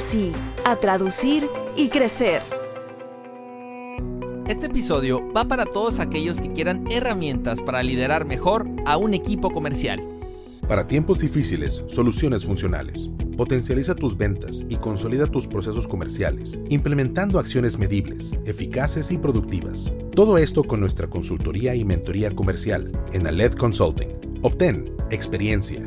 sí, a traducir y crecer. Este episodio va para todos aquellos que quieran herramientas para liderar mejor a un equipo comercial. Para tiempos difíciles, soluciones funcionales. Potencializa tus ventas y consolida tus procesos comerciales, implementando acciones medibles, eficaces y productivas. Todo esto con nuestra consultoría y mentoría comercial en Aled Consulting. Obtén experiencia,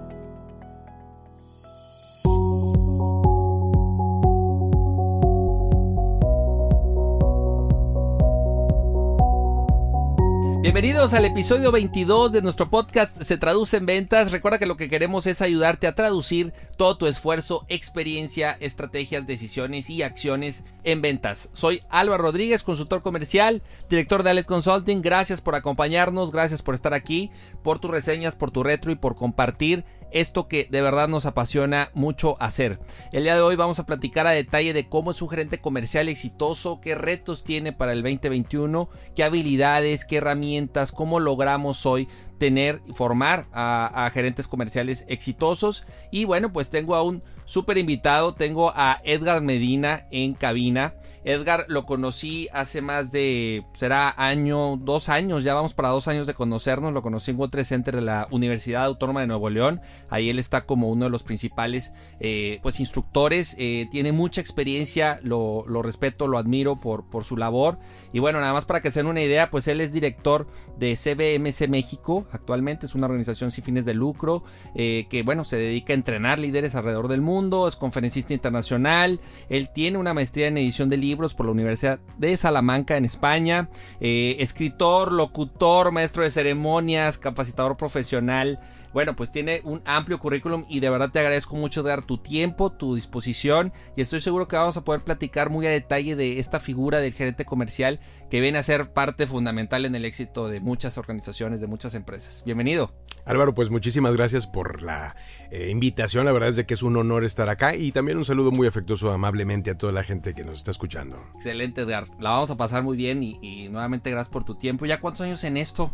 Bienvenidos al episodio 22 de nuestro podcast Se traduce en ventas. Recuerda que lo que queremos es ayudarte a traducir todo tu esfuerzo, experiencia, estrategias, decisiones y acciones en ventas. Soy Álvaro Rodríguez, consultor comercial, director de Alet Consulting. Gracias por acompañarnos, gracias por estar aquí, por tus reseñas, por tu retro y por compartir esto que de verdad nos apasiona mucho hacer. El día de hoy vamos a platicar a detalle de cómo es un gerente comercial exitoso, qué retos tiene para el 2021, qué habilidades, qué herramientas, cómo logramos hoy tener y formar a, gerentes comerciales exitosos. Y bueno, pues tengo a un súper invitado, tengo a Edgar Medina en cabina. Edgar lo conocí hace más de, será año, dos años, ya vamos para dos años de conocernos. Lo conocí en World Center de la Universidad Autónoma de Nuevo León. Ahí él está como uno de los principales eh, pues instructores. Eh, tiene mucha experiencia, lo, lo, respeto, lo admiro por, por su labor. Y bueno, nada más para que se den una idea, pues él es director de CBMC México. Actualmente es una organización sin fines de lucro eh, que bueno, se dedica a entrenar líderes alrededor del mundo. Es conferencista internacional. Él tiene una maestría en edición de libros por la Universidad de Salamanca en España, eh, escritor, locutor, maestro de ceremonias, capacitador profesional. Bueno, pues tiene un amplio currículum y de verdad te agradezco mucho dar tu tiempo, tu disposición y estoy seguro que vamos a poder platicar muy a detalle de esta figura del gerente comercial que viene a ser parte fundamental en el éxito de muchas organizaciones, de muchas empresas. Bienvenido. Álvaro, pues muchísimas gracias por la eh, invitación. La verdad es de que es un honor estar acá y también un saludo muy afectuoso, amablemente a toda la gente que nos está escuchando. Excelente, Edgar. La vamos a pasar muy bien y, y nuevamente gracias por tu tiempo. ¿Ya cuántos años en esto?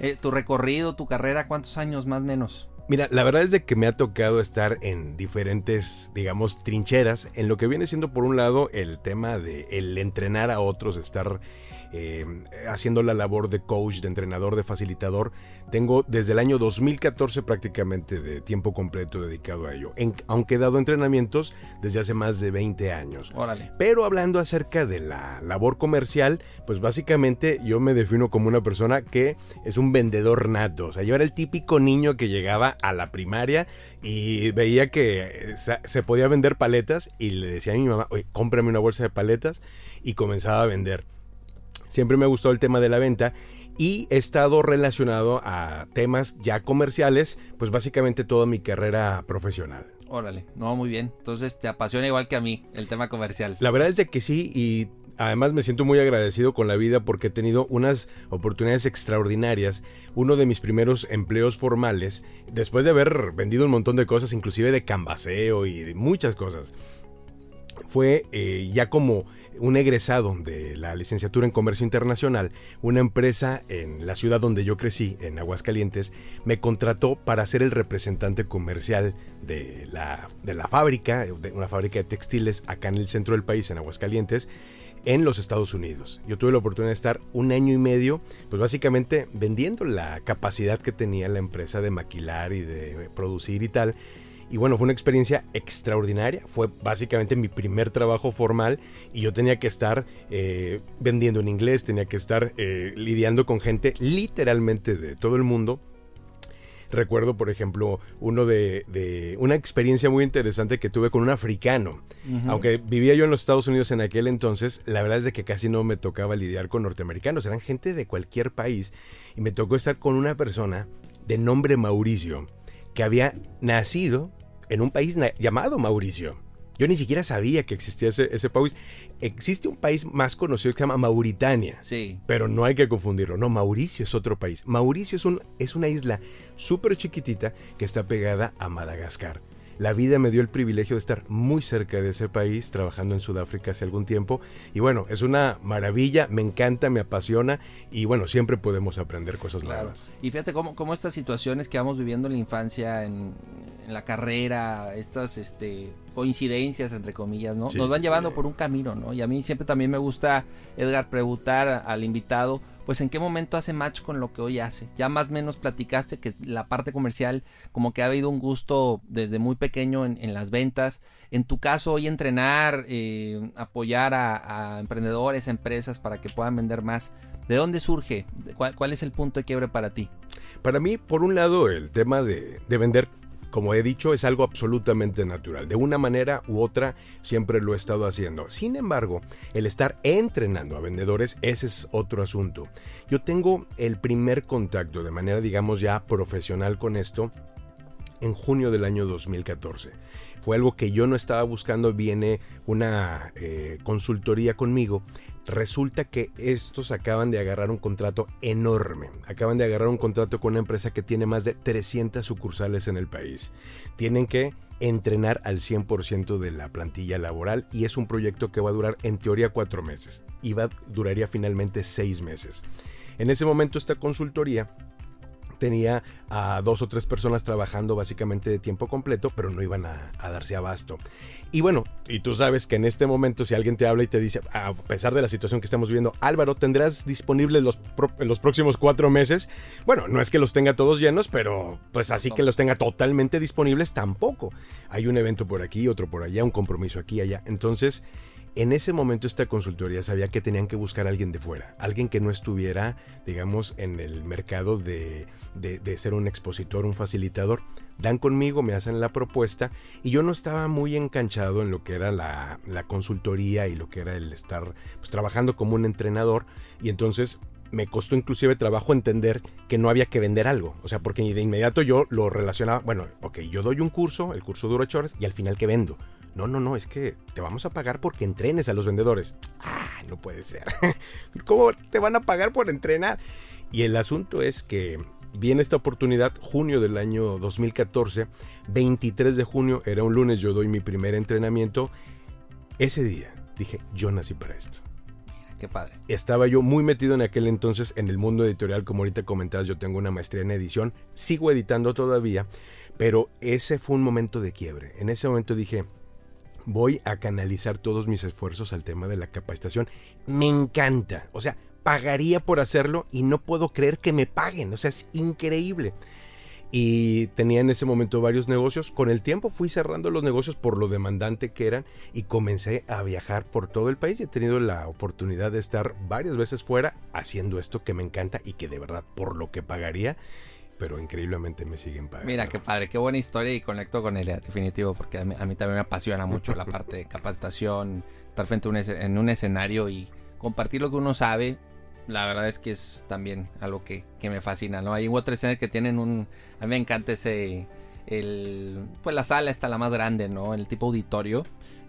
Eh, ¿Tu recorrido, tu carrera, cuántos años más o menos? Mira, la verdad es de que me ha tocado estar en diferentes, digamos, trincheras, en lo que viene siendo por un lado el tema de el entrenar a otros, estar eh, haciendo la labor de coach, de entrenador, de facilitador. Tengo desde el año 2014 prácticamente de tiempo completo dedicado a ello, en, aunque he dado entrenamientos desde hace más de 20 años. Órale. Pero hablando acerca de la labor comercial, pues básicamente yo me defino como una persona que es un vendedor nato. O sea, yo era el típico niño que llegaba a la primaria y veía que se podía vender paletas y le decía a mi mamá, oye, cómprame una bolsa de paletas y comenzaba a vender. Siempre me ha gustado el tema de la venta y he estado relacionado a temas ya comerciales, pues básicamente toda mi carrera profesional. Órale, no, muy bien. Entonces te apasiona igual que a mí el tema comercial. La verdad es de que sí y además me siento muy agradecido con la vida porque he tenido unas oportunidades extraordinarias. Uno de mis primeros empleos formales, después de haber vendido un montón de cosas, inclusive de cambaseo y de muchas cosas fue eh, ya como un egresado de la licenciatura en comercio internacional, una empresa en la ciudad donde yo crecí, en Aguascalientes, me contrató para ser el representante comercial de la, de la fábrica, de una fábrica de textiles acá en el centro del país, en Aguascalientes. en los Estados Unidos. Yo tuve la oportunidad de estar un año y medio, pues básicamente vendiendo la capacidad que tenía la empresa de maquilar y de producir y tal. Y bueno, fue una experiencia extraordinaria. Fue básicamente mi primer trabajo formal y yo tenía que estar eh, vendiendo en inglés, tenía que estar eh, lidiando con gente literalmente de todo el mundo Recuerdo, por ejemplo, uno de, una experiencia muy interesante que tuve con un africano. Aunque vivía yo en los Estados Unidos en aquel entonces, la verdad es de que casi no me tocaba lidiar con norteamericanos, eran gente de cualquier país. Y me tocó estar con una persona de nombre Mauricio, que había nacido en un país llamado Mauricio. Yo ni siquiera sabía que existía ese, país. Existe un país más conocido que se llama Mauritania. Sí. Pero no hay que confundirlo. No, Mauricio es otro país. Mauricio es, un, es una isla súper chiquitita que está pegada a Madagascar. La vida me dio el privilegio de estar muy cerca de ese país, trabajando en Sudáfrica hace algún tiempo. Y bueno, es una maravilla, me encanta, me apasiona y bueno, siempre podemos aprender cosas nuevas. Y fíjate cómo, cómo, estas situaciones que vamos viviendo en la infancia, en, la carrera, estas este, coincidencias, entre comillas, ¿no? Nos van llevando por un camino, ¿no? Y a mí siempre también me gusta, Edgar, preguntar al invitado pues en qué momento hace match con lo que hoy hace. Ya más o menos platicaste que la parte comercial como que ha habido un gusto desde muy pequeño en, las ventas. En tu caso hoy entrenar, eh, apoyar a, emprendedores, empresas para que puedan vender más. ¿De dónde surge? ¿Cuál, ¿Cuál, es el punto de quiebre para ti? Para mí, por un lado, el tema de, de vender como he dicho, es algo absolutamente natural. De una manera u otra, siempre lo he estado haciendo. Sin embargo, el estar entrenando a vendedores, ese es otro asunto. Yo tengo el primer contacto de manera, digamos, ya profesional con esto en junio del año 2014. Fue algo que yo no estaba buscando, viene una eh, consultoría conmigo. Resulta que estos acaban de agarrar un contrato enorme. Acaban de agarrar un contrato con una empresa que tiene más de 300 sucursales en el país. Tienen que entrenar al 100% de la plantilla laboral y es un proyecto que va a durar en teoría cuatro meses y va, duraría finalmente seis meses. En ese momento esta consultoría tenía a dos o tres personas trabajando básicamente de tiempo completo, pero no iban a, darse abasto. Y bueno, y tú sabes que en este momento si alguien te habla y te dice, a pesar de la situación que estamos viviendo, Álvaro, ¿tendrás disponibles los, los próximos cuatro meses? Bueno, no es que los tenga todos llenos, pero pues así que los tenga totalmente disponibles tampoco. Hay un evento por aquí, otro por allá, un compromiso aquí allá. Entonces, en ese momento esta consultoría sabía que tenían que buscar a alguien de fuera, alguien que no estuviera, digamos, en el mercado de, ser un expositor, un facilitador. Dan conmigo, me hacen la propuesta y yo no estaba muy enganchado en lo que era la, consultoría y lo que era el estar pues, trabajando como un entrenador y entonces me costó inclusive trabajo entender que no había que vender algo. O sea, porque de inmediato yo lo relacionaba, bueno, ok, yo doy un curso, el curso dura 8 horas y al final que vendo. No, no, no, es que te vamos a pagar porque entrenes a los vendedores. Ah, no puede ser. ¿Cómo te van a pagar por entrenar? Y el asunto es que viene esta oportunidad, junio del año 2014, 23 de junio, era un lunes, yo doy mi primer entrenamiento. Ese día dije, yo nací para esto. Qué padre. Estaba yo muy metido en aquel entonces en el mundo editorial, como ahorita comentabas, yo tengo una maestría en edición, sigo editando todavía, pero ese fue un momento de quiebre. En ese momento dije, voy a canalizar todos mis esfuerzos al tema de la capacitación. Me encanta. O sea, pagaría por hacerlo y no puedo creer que me paguen. O sea, es increíble. Y tenía en ese momento varios negocios. Con el tiempo fui cerrando los negocios por lo demandante que eran y comencé a viajar por todo el país y he tenido la oportunidad de estar varias veces fuera haciendo esto que me encanta y que de verdad por lo que pagaría pero increíblemente me siguen pagando. Mira, qué padre, qué buena historia y conecto con él, definitivo, porque a mí, también me apasiona mucho la parte de capacitación, estar frente a un, en un escenario y compartir lo que uno sabe. La verdad es que es también algo que, que me fascina, ¿no? Hay otros escenarios que tienen un... A mí me encanta ese... El, pues la sala está la más grande, ¿no? El tipo auditorio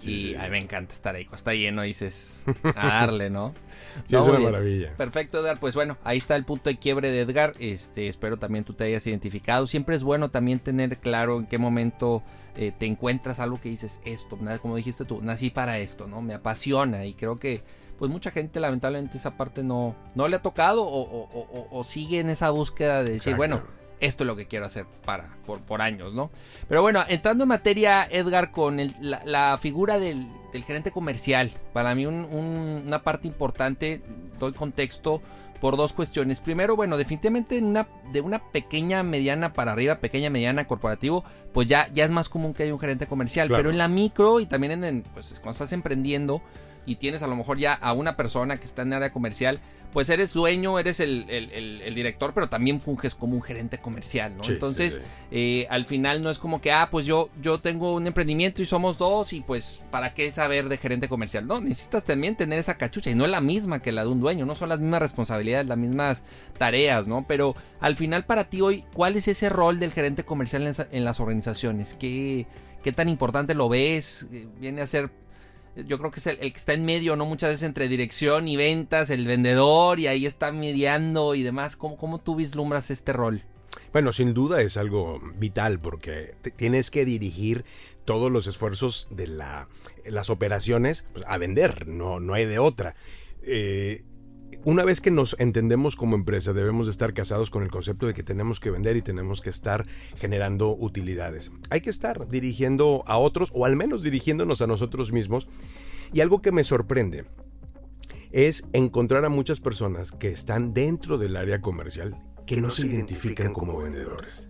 y a mí me encanta estar ahí. Cuando está lleno dices a darle, ¿no? sí, es una maravilla. Perfecto, Edgar. Pues bueno, ahí está el punto de quiebre de Edgar. Este, espero también tú te hayas identificado. Siempre es bueno también tener claro en qué momento eh, te encuentras algo que dices esto. Como dijiste tú, nací para esto, ¿no? Me apasiona y creo que pues mucha gente lamentablemente esa parte no, no le ha tocado o, sigue en esa búsqueda de decir, bueno, esto es lo que quiero hacer para, por, por años, ¿no? Pero bueno, entrando en materia, Edgar, con la, figura del, gerente comercial, para mí una parte importante, doy contexto por dos cuestiones. Primero, bueno, definitivamente una, de una pequeña, mediana para arriba, pequeña, mediana, corporativo, pues ya, ya es más común que haya un gerente comercial. Pero en la micro y también en, pues cuando estás emprendiendo y tienes a lo mejor ya a una persona que está en área comercial, pues eres dueño, eres el, director, pero también funges como un gerente comercial, ¿no? Entonces, eh, al final no es como que, ah, pues yo, yo tengo un emprendimiento y somos dos y pues, ¿para qué saber de gerente comercial? No, necesitas también tener esa cachucha y no es la misma que la de un dueño, no son las mismas responsabilidades, las mismas tareas, ¿no? Pero al final para ti hoy, ¿cuál es ese rol del gerente comercial en, en las organizaciones? ¿Qué, ¿Qué tan importante lo ves? ¿Viene a ser yo creo que es el, que está en medio, ¿no? Muchas veces entre dirección y ventas, el vendedor, y ahí está mediando y demás. ¿Cómo, cómo tú vislumbras este rol? Bueno, sin duda es algo vital porque tienes que dirigir todos los esfuerzos de la, las operaciones pues, a vender, no, no hay de otra. Eh, una vez que nos entendemos como empresa, debemos de estar casados con el concepto de que tenemos que vender y tenemos que estar generando utilidades. Hay que estar dirigiendo a otros o al menos dirigiéndonos a nosotros mismos. Y algo que me sorprende es encontrar a muchas personas que están dentro del área comercial que, no, se identifican, como, vendedores.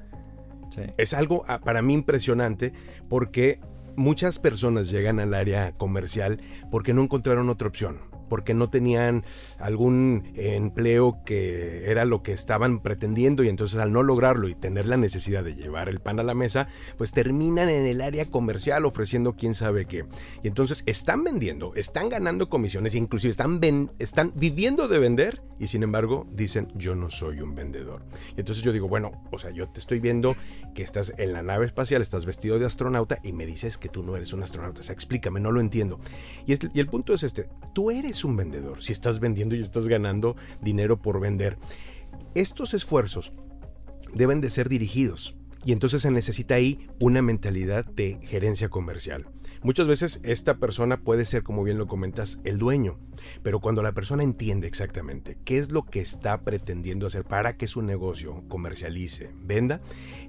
Es algo ah, para mí impresionante porque muchas personas llegan al área comercial porque no encontraron otra opción porque no tenían algún empleo que era lo que estaban pretendiendo y entonces al no lograrlo y tener la necesidad de llevar el pan a la mesa, pues terminan en el área comercial ofreciendo quién sabe qué. Y entonces están vendiendo, están ganando comisiones, inclusive están, están viviendo de vender y sin embargo dicen yo no soy un vendedor. Y entonces yo digo, bueno, o sea, yo te estoy viendo que estás en la nave espacial, estás vestido de astronauta y me dices que tú no eres un astronauta. O sea, explícame, no lo entiendo. Y, y el punto es este, tú eres un vendedor, si estás vendiendo y estás ganando dinero por vender. Estos esfuerzos deben de ser dirigidos y entonces se necesita ahí una mentalidad de gerencia comercial. Muchas veces esta persona puede ser, como bien lo comentas, el dueño, pero cuando la persona entiende exactamente qué es lo que está pretendiendo hacer para que su negocio comercialice, venda,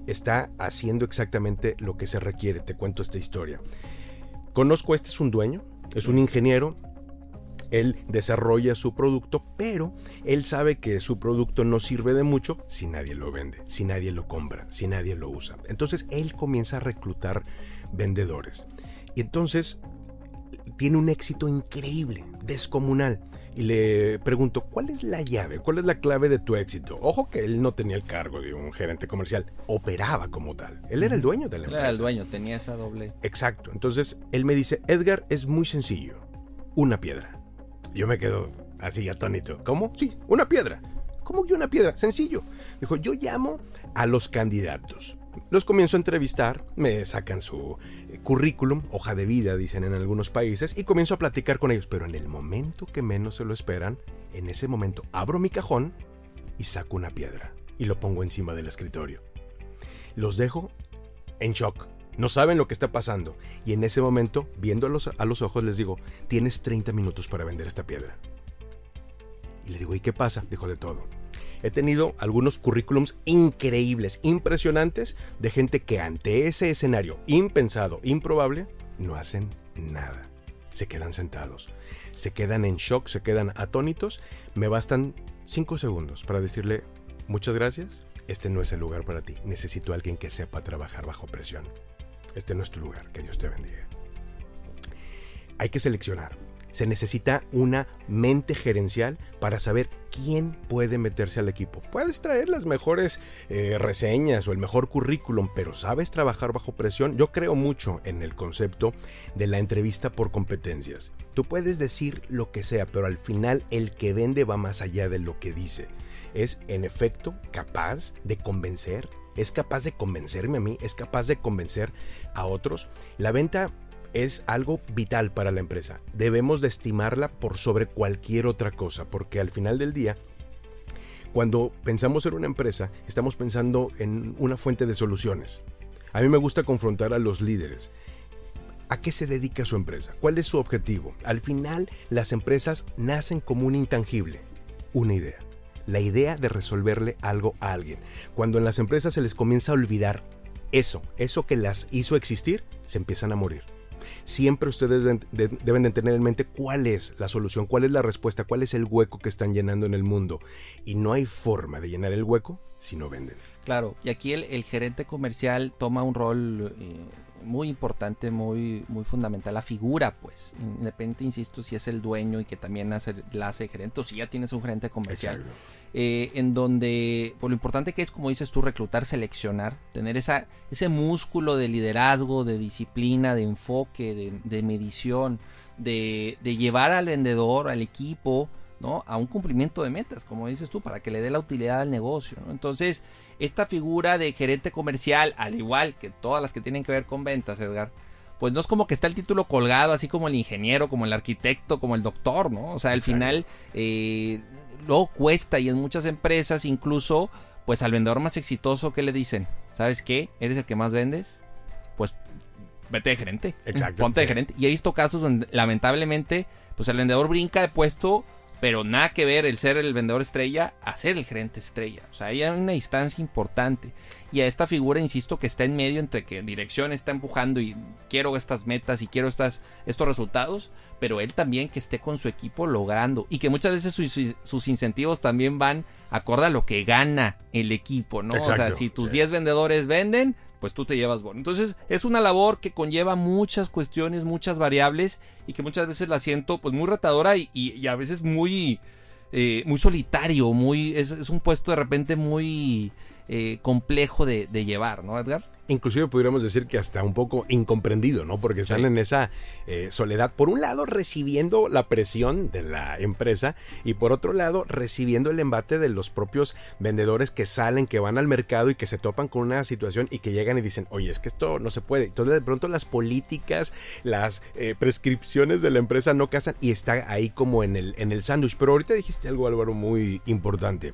está haciendo exactamente lo que se requiere. Te cuento esta historia. Conozco, este es un dueño, es un ingeniero, él desarrolla su producto, pero él sabe que su producto no sirve de mucho si nadie lo vende, si nadie lo compra, si nadie lo usa. Entonces él comienza a reclutar vendedores. Y entonces tiene un éxito increíble, descomunal. Y le pregunto, ¿cuál es la llave? ¿Cuál es la clave de tu éxito? Ojo que él no tenía el cargo de un gerente comercial, operaba como tal. Él era el dueño de la empresa. Era el dueño, tenía esa doble. Exacto. Entonces él me dice, Edgar, es muy sencillo. Una piedra. Yo me quedo así atónito. ¿Cómo? Sí, una piedra. ¿Cómo que una piedra? Sencillo. Dijo, yo llamo a los candidatos. Los comienzo a entrevistar, me sacan su eh, currículum, hoja de vida, dicen en algunos países, y comienzo a platicar con ellos. Pero en el momento que menos se lo esperan, en ese momento abro mi cajón y saco una piedra y lo pongo encima del escritorio. Los dejo en shock. No saben lo que está pasando. Y en ese momento, viendo a los, a los ojos, les digo, tienes 30 minutos para vender esta piedra. Y le digo, ¿y qué pasa? Dijo de todo. He tenido algunos currículums increíbles, impresionantes, de gente que ante ese escenario impensado, improbable, no hacen nada. Se quedan sentados. Se quedan en shock, se quedan atónitos. Me bastan 5 segundos para decirle, muchas gracias, este no es el lugar para ti. Necesito a alguien que sepa trabajar bajo presión. Este no es tu lugar. Que Dios te bendiga. Hay que seleccionar. Se necesita una mente gerencial para saber quién puede meterse al equipo. Puedes traer las mejores eh, reseñas o el mejor currículum, pero ¿sabes trabajar bajo presión? Yo creo mucho en el concepto de la entrevista por competencias. Tú puedes decir lo que sea, pero al final el que vende va más allá de lo que dice. Es en efecto capaz de convencer es capaz de convencerme a mí, es capaz de convencer a otros. La venta es algo vital para la empresa. Debemos de estimarla por sobre cualquier otra cosa, porque al final del día, cuando pensamos en una empresa, estamos pensando en una fuente de soluciones. A mí me gusta confrontar a los líderes. ¿A qué se dedica su empresa? ¿Cuál es su objetivo? Al final, las empresas nacen como un intangible, una idea. La idea de resolverle algo a alguien. Cuando en las empresas se les comienza a olvidar eso, eso que las hizo existir, se empiezan a morir. Siempre ustedes deben de, tener en mente cuál es la solución, cuál es la respuesta, cuál es el hueco que están llenando en el mundo. Y no hay forma de llenar el hueco si no venden. Claro, y aquí el, el gerente comercial toma un rol eh, muy importante, muy, muy fundamental, la figura, pues, independiente, insisto, si es el dueño y que también hace, la hace gerente, o si ya tienes un gerente comercial, eh, en donde, por lo importante que es, como dices tú, reclutar, seleccionar, tener esa, ese músculo de liderazgo, de disciplina, de enfoque, de, de medición, de, de llevar al vendedor, al equipo, ¿no? A un cumplimiento de metas, como dices tú, para que le dé la utilidad al negocio, ¿no? Entonces, esta figura de gerente comercial, al igual que todas las que tienen que ver con ventas, Edgar, pues no es como que está el título colgado, así como el ingeniero, como el arquitecto, como el doctor, ¿no? O sea, al final, eh, luego cuesta y en muchas empresas incluso, pues al vendedor más exitoso, ¿qué le dicen? ¿Sabes qué? ¿Eres el que más vendes? Pues vete de gerente. Exacto. Ponte de gerente. Y he visto casos donde lamentablemente, pues el vendedor brinca de puesto pero nada que ver el ser el vendedor estrella a ser el gerente estrella. O sea, hay una distancia importante. Y a esta figura, insisto, que está en medio entre que dirección está empujando y quiero estas metas y quiero estas, estos resultados, pero él también que esté con su equipo logrando. Y que muchas veces sus, sus incentivos también van acorde a lo que gana el equipo, ¿no? o sea, si tus sí. 10 vendedores venden, pues tú te llevas bono. Entonces es una labor que conlleva muchas cuestiones, muchas variables y que muchas veces la siento pues muy retadora y, y- a veces muy, eh, muy solitario, muy es, un puesto de repente muy eh, complejo de llevar, ¿no, Edgar? Inclusive podríamos decir que hasta un poco incomprendido, ¿no? Porque están Sí. en esa eh, soledad. Por un lado, recibiendo la presión de la empresa y por otro lado, recibiendo el embate de los propios vendedores que salen, que van al mercado y que se topan con una situación y que llegan y dicen, oye, es que esto no se puede. Entonces de pronto las políticas, las eh, prescripciones de la empresa no casan y está ahí como en el, en el sándwich. Pero ahorita dijiste algo, Álvaro, muy importante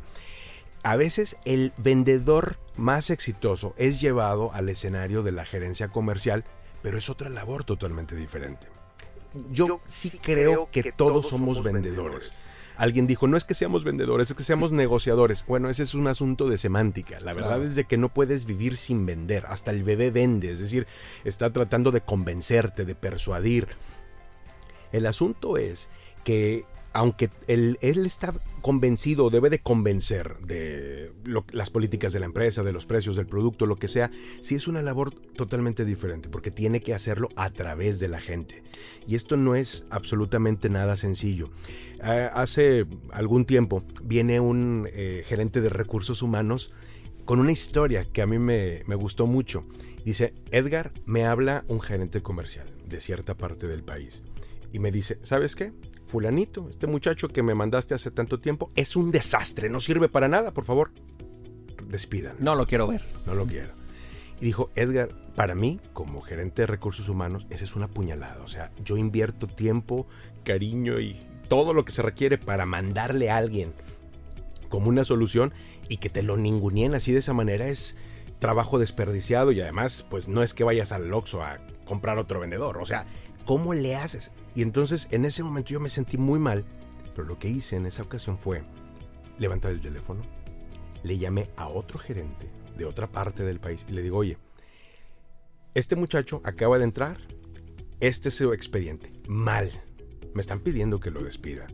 a veces el vendedor más exitoso es llevado al escenario de la gerencia comercial, pero es otra labor totalmente diferente. Yo, sí creo que, todos somos vendedores. Alguien dijo, no es que seamos vendedores, es que seamos negociadores. Bueno, ese es un asunto de semántica. La verdad Claro. es de que no puedes vivir sin vender. Hasta el bebé vende, es decir, está tratando de convencerte, de persuadir. El asunto es que aunque él, está convencido, debe de convencer de las políticas de la empresa, de los precios del producto, lo que sea, sí es una labor totalmente diferente, porque tiene que hacerlo a través de la gente. Y esto no es absolutamente nada sencillo. Ah, hace algún tiempo viene un eh, gerente de recursos humanos con una historia que a mí me, me gustó mucho. Dice, Edgar, me habla un gerente comercial de cierta parte del país. Y me dice, ¿sabes qué? Fulanito, este muchacho que me mandaste hace tanto tiempo, es un desastre, no sirve para nada, por favor. Despidan. No lo quiero ver. No lo quiero. Y dijo, Edgar, para mí, como gerente de recursos humanos, esa es una puñalada. O sea, yo invierto tiempo, cariño y todo lo que se requiere para mandarle a alguien como una solución y que te lo ninguneen así de esa manera es trabajo desperdiciado y además, pues no es que vayas al Oxxo a comprar otro vendedor. O sea, ¿cómo le haces? Y entonces en ese momento yo me sentí muy mal, pero lo que hice en esa ocasión fue levantar el teléfono, le llamé a otro gerente de otra parte del país y le digo, oye, este muchacho acaba de entrar, este es su expediente, mal. Me están pidiendo que lo despida,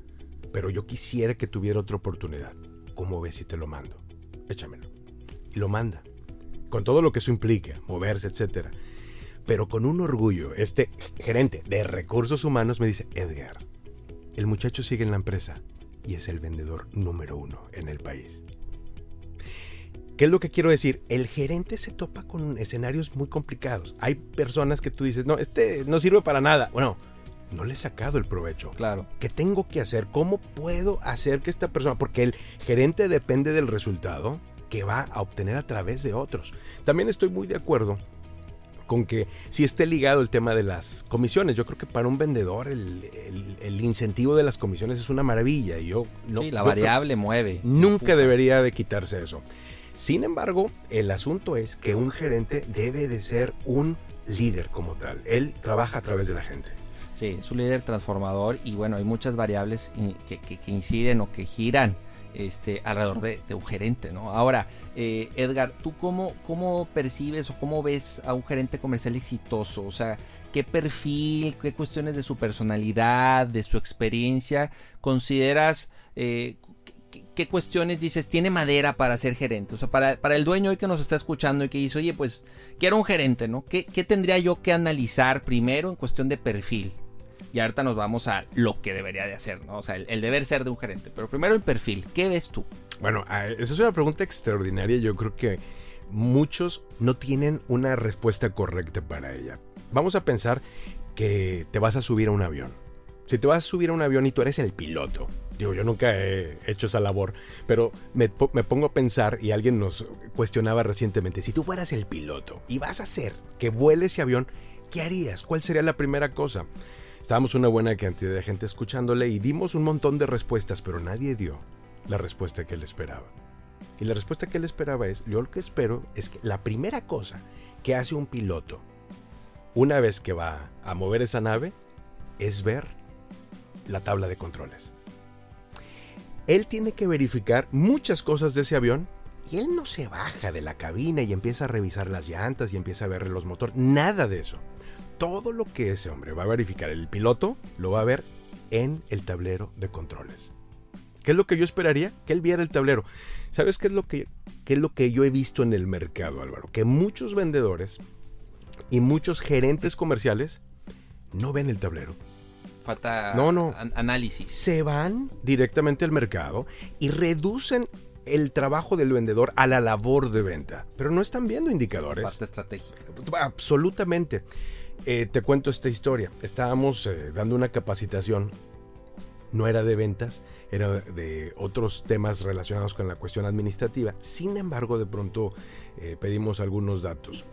pero yo quisiera que tuviera otra oportunidad. ¿Cómo ves si te lo mando? Échamelo. Y lo manda. Con todo lo que eso implica, moverse, etcétera. Pero con un orgullo, este gerente de recursos humanos me dice, Edgar, el muchacho sigue en la empresa y es el vendedor número uno en el país. ¿Qué es lo que quiero decir? El gerente se topa con escenarios muy complicados. Hay personas que tú dices, no, este no sirve para nada. Bueno, no le he sacado el provecho. Claro. ¿Qué tengo que hacer? ¿Cómo puedo hacer que esta persona, porque el gerente depende del resultado que va a obtener a través de otros? También estoy muy de acuerdo con que si esté ligado el tema de las comisiones. Yo creo que para un vendedor el, el- el incentivo de las comisiones es una maravilla. Y yo no, sí, la yo variable mueve. Nunca debería de quitarse eso. Sin embargo, el asunto es que un gerente debe de ser un líder como tal. Él trabaja a través de la gente. Sí, es un líder transformador y bueno, hay muchas variables i- que, que- que inciden o que giran este, alrededor de, un gerente, ¿no? Ahora, eh, Edgar, ¿tú cómo, cómo percibes o cómo ves a un gerente comercial exitoso? O sea, ¿qué perfil, qué cuestiones de su personalidad, de su experiencia consideras, eh, qué, cuestiones dices, tiene madera para ser gerente? O sea, para, para, el dueño hoy que nos está escuchando y que dice, oye, pues quiero un gerente, ¿no? ¿Qué, ¿Qué tendría yo que analizar primero en cuestión de perfil? Y ahorita nos vamos a lo que debería de hacer, ¿no? O sea, el, deber ser de un gerente. Pero primero el perfil, ¿qué ves tú? Bueno, ah, esa es una pregunta extraordinaria. Yo creo que muchos no tienen una respuesta correcta para ella. Vamos a pensar que te vas a subir a un avión. Si te vas a subir a un avión y tú eres el piloto, digo, yo nunca he hecho esa labor, pero me, me, pongo a pensar y alguien nos cuestionaba recientemente, si tú fueras el piloto y vas a hacer que vuele ese avión, ¿qué harías? ¿Cuál sería la primera cosa? Estábamos una buena cantidad de gente escuchándole y dimos un montón de respuestas, pero nadie dio la respuesta que él esperaba. Y la respuesta que él esperaba es, yo lo que espero es que la primera cosa que hace un piloto una vez que va a mover esa nave es ver la tabla de controles. Él tiene que verificar muchas cosas de ese avión y él no se baja de la cabina y empieza a revisar las llantas y empieza a ver los motores, nada de eso todo lo que ese hombre va a verificar, el piloto lo va a ver en el tablero de controles. ¿Qué es lo que yo esperaría? Que él viera el tablero. ¿Sabes qué es lo que, qué es lo que yo he visto en el mercado, Álvaro? Que muchos vendedores y muchos gerentes comerciales no ven el tablero. Falta no, no. análisis. Se van directamente al mercado y reducen el trabajo del vendedor a la labor de venta. Pero no están viendo indicadores. Parte estratégica. Absolutamente. Eh, te cuento esta historia. Estábamos eh, dando una capacitación. No era de ventas, era de otros temas relacionados con la cuestión administrativa. Sin embargo, de pronto eh, pedimos algunos datos.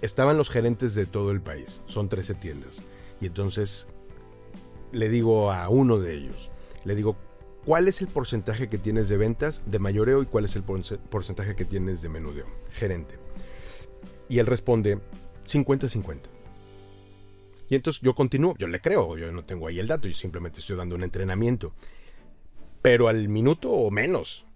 Estaban los gerentes de todo el país, son 13 tiendas. Y entonces le digo a uno de ellos, le digo, ¿cuál es el porcentaje que tienes de ventas de mayoreo y cuál es el porcentaje que tienes de menudeo? Gerente. Y él responde 50-50. Y entonces yo continúo, yo le creo, yo no tengo ahí el dato, yo simplemente estoy dando un entrenamiento. Pero al minuto o menos,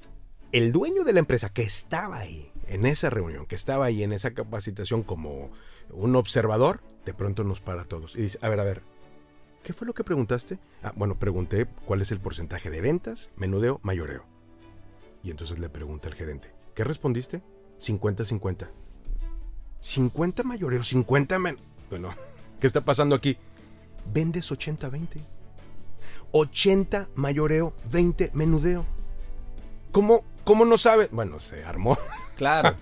el dueño de la empresa que estaba ahí, en esa reunión, que estaba ahí en esa capacitación como un observador, de pronto nos para a todos y dice, a ver, a ver, ¿qué fue lo que preguntaste? Ah, bueno, pregunté cuál es el porcentaje de ventas, menudeo, mayoreo. Y entonces le pregunta al gerente, ¿qué respondiste? 50-50. 50 mayoreo, 50 men... Bueno, ¿Qué está pasando aquí? Vendes 80-20. 80 mayoreo, 20 menudeo. ¿Cómo, ¿Cómo no sabe? Bueno, se armó. Claro.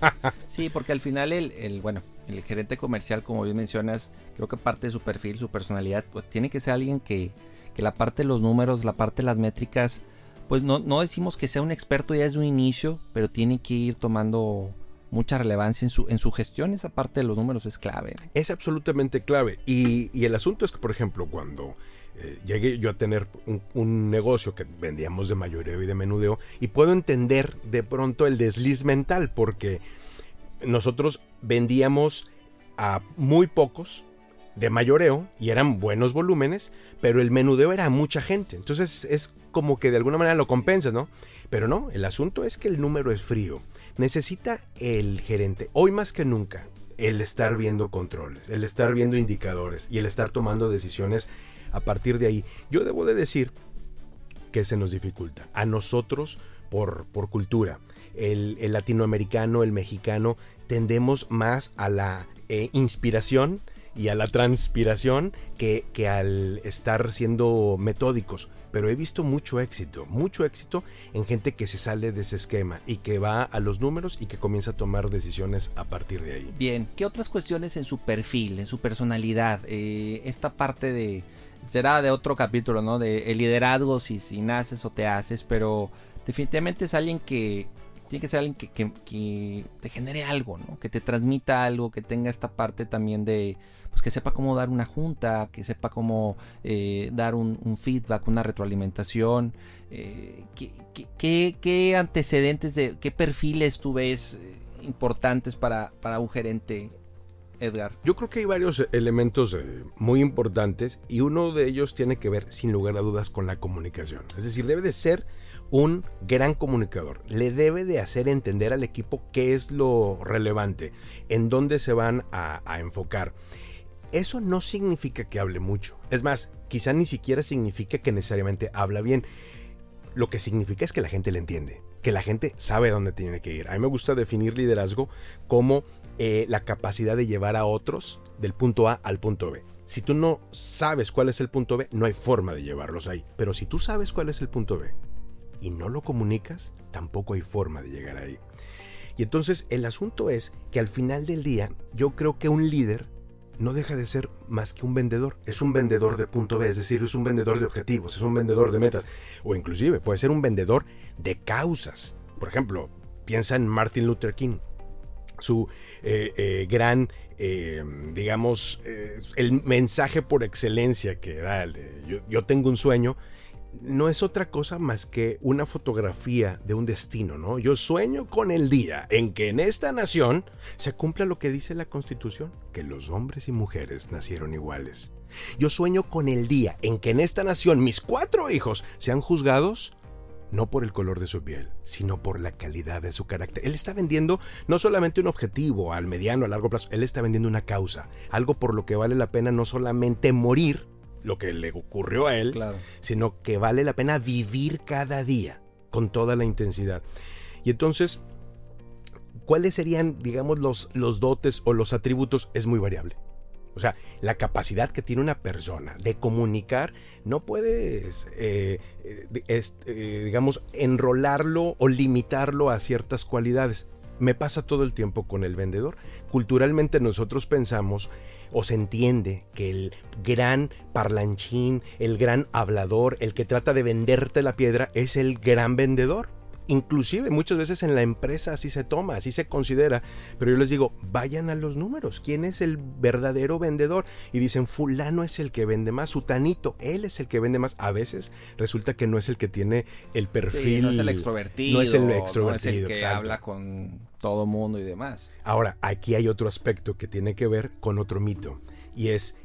Sí, porque al final el, el, bueno, el gerente comercial, como bien mencionas, creo que parte de su perfil, su personalidad, pues tiene que ser alguien que, que la parte de los números, la parte de las métricas, pues no, no decimos que sea un experto ya desde un inicio, pero tiene que ir tomando mucha relevancia en su, en su gestión, esa parte de los números es clave. Es absolutamente clave. Y, el asunto es que, por ejemplo, cuando eh, llegué yo a tener un, negocio que vendíamos de mayoreo y de menudeo, y puedo entender de pronto el desliz mental, porque nosotros vendíamos a muy pocos de mayoreo y eran buenos volúmenes, pero el menudeo era mucha gente. Entonces es como que de alguna manera lo compensas, ¿no? Pero no, el asunto es que el número es frío necesita el gerente, hoy más que nunca, el estar viendo controles, el estar viendo indicadores y el estar tomando decisiones a partir de ahí. Yo debo de decir que se nos dificulta. A nosotros, por, por cultura, el, latinoamericano, el mexicano, tendemos más a la eh, inspiración y a la transpiración que, que al estar siendo metódicos pero he visto mucho éxito, mucho éxito en gente que se sale de ese esquema y que va a los números y que comienza a tomar decisiones a partir de ahí. Bien, ¿qué otras cuestiones en su perfil, en su personalidad? Eh, esta parte de... Será de otro capítulo, ¿no? De el liderazgo, si, si naces o te haces, pero definitivamente es alguien que tiene que ser alguien que, que, te genere algo, ¿no? Que te transmita algo, que tenga esta parte también de, pues que sepa cómo dar una junta, que sepa cómo eh, dar un, feedback, una retroalimentación. Eh, ¿qué, antecedentes, de qué perfiles tú ves eh, importantes para, para un gerente? Edgar? Yo creo que hay varios elementos muy importantes y uno de ellos tiene que ver, sin lugar a dudas, con la comunicación. Es decir, debe de ser un gran comunicador. Le debe de hacer entender al equipo qué es lo relevante, en dónde se van a enfocar. Eso no significa que hable mucho. Es más, quizá ni siquiera significa que necesariamente habla bien. Lo que significa es que la gente le entiende, que la gente sabe dónde tiene que ir. A mí me gusta definir liderazgo como eh, la capacidad de llevar a otros del punto A al punto B. Si tú no sabes cuál es el punto B, no hay forma de llevarlos ahí. Pero si tú sabes cuál es el punto B y no lo comunicas, tampoco hay forma de llegar ahí. Y entonces el asunto es que al final del día yo creo que un líder no deja de ser más que un vendedor. Es un vendedor de punto B, es decir, es un vendedor de objetivos, es un vendedor de metas, o inclusive puede ser un vendedor de causas. Por ejemplo, piensa en Martin Luther King, su eh, eh, gran, eh, digamos, el mensaje por excelencia que da el de yo tengo un sueño, no es otra cosa más que una fotografía de un destino, ¿no? Yo sueño con el día en que en esta nación se cumpla lo que dice la Constitución, que los hombres y mujeres nacieron iguales. Yo sueño con el día en que en esta nación mis cuatro hijos sean juzgados no por el color de su piel, sino por la calidad de su carácter. Él está vendiendo no solamente un objetivo al mediano, a largo plazo, él está vendiendo una causa, algo por lo que vale la pena no solamente morir, lo que le ocurrió a él, sino que vale la pena vivir cada día con toda la intensidad. Y entonces, ¿cuáles serían, digamos, los, los dotes o los atributos? Es muy variable. O sea, la capacidad que tiene una persona de comunicar, no puedes, eh, eh, eh, digamos, enrolarlo o limitarlo a ciertas cualidades. Me pasa todo el tiempo con el vendedor. Culturalmente nosotros pensamos o se entiende que el gran parlanchín, el gran hablador, el que trata de venderte la piedra es el gran vendedor. Inclusive muchas veces en la empresa así se toma, así se considera, pero yo les digo, vayan a los números, ¿quién es el verdadero vendedor? Y dicen, fulano es el que vende más, sutanito, él es el que vende más. A veces resulta que no es el que tiene el perfil. no es el extrovertido. No es el extrovertido. No es el que habla con todo mundo y demás. Ahora, aquí hay otro aspecto que tiene que ver con otro mito, y es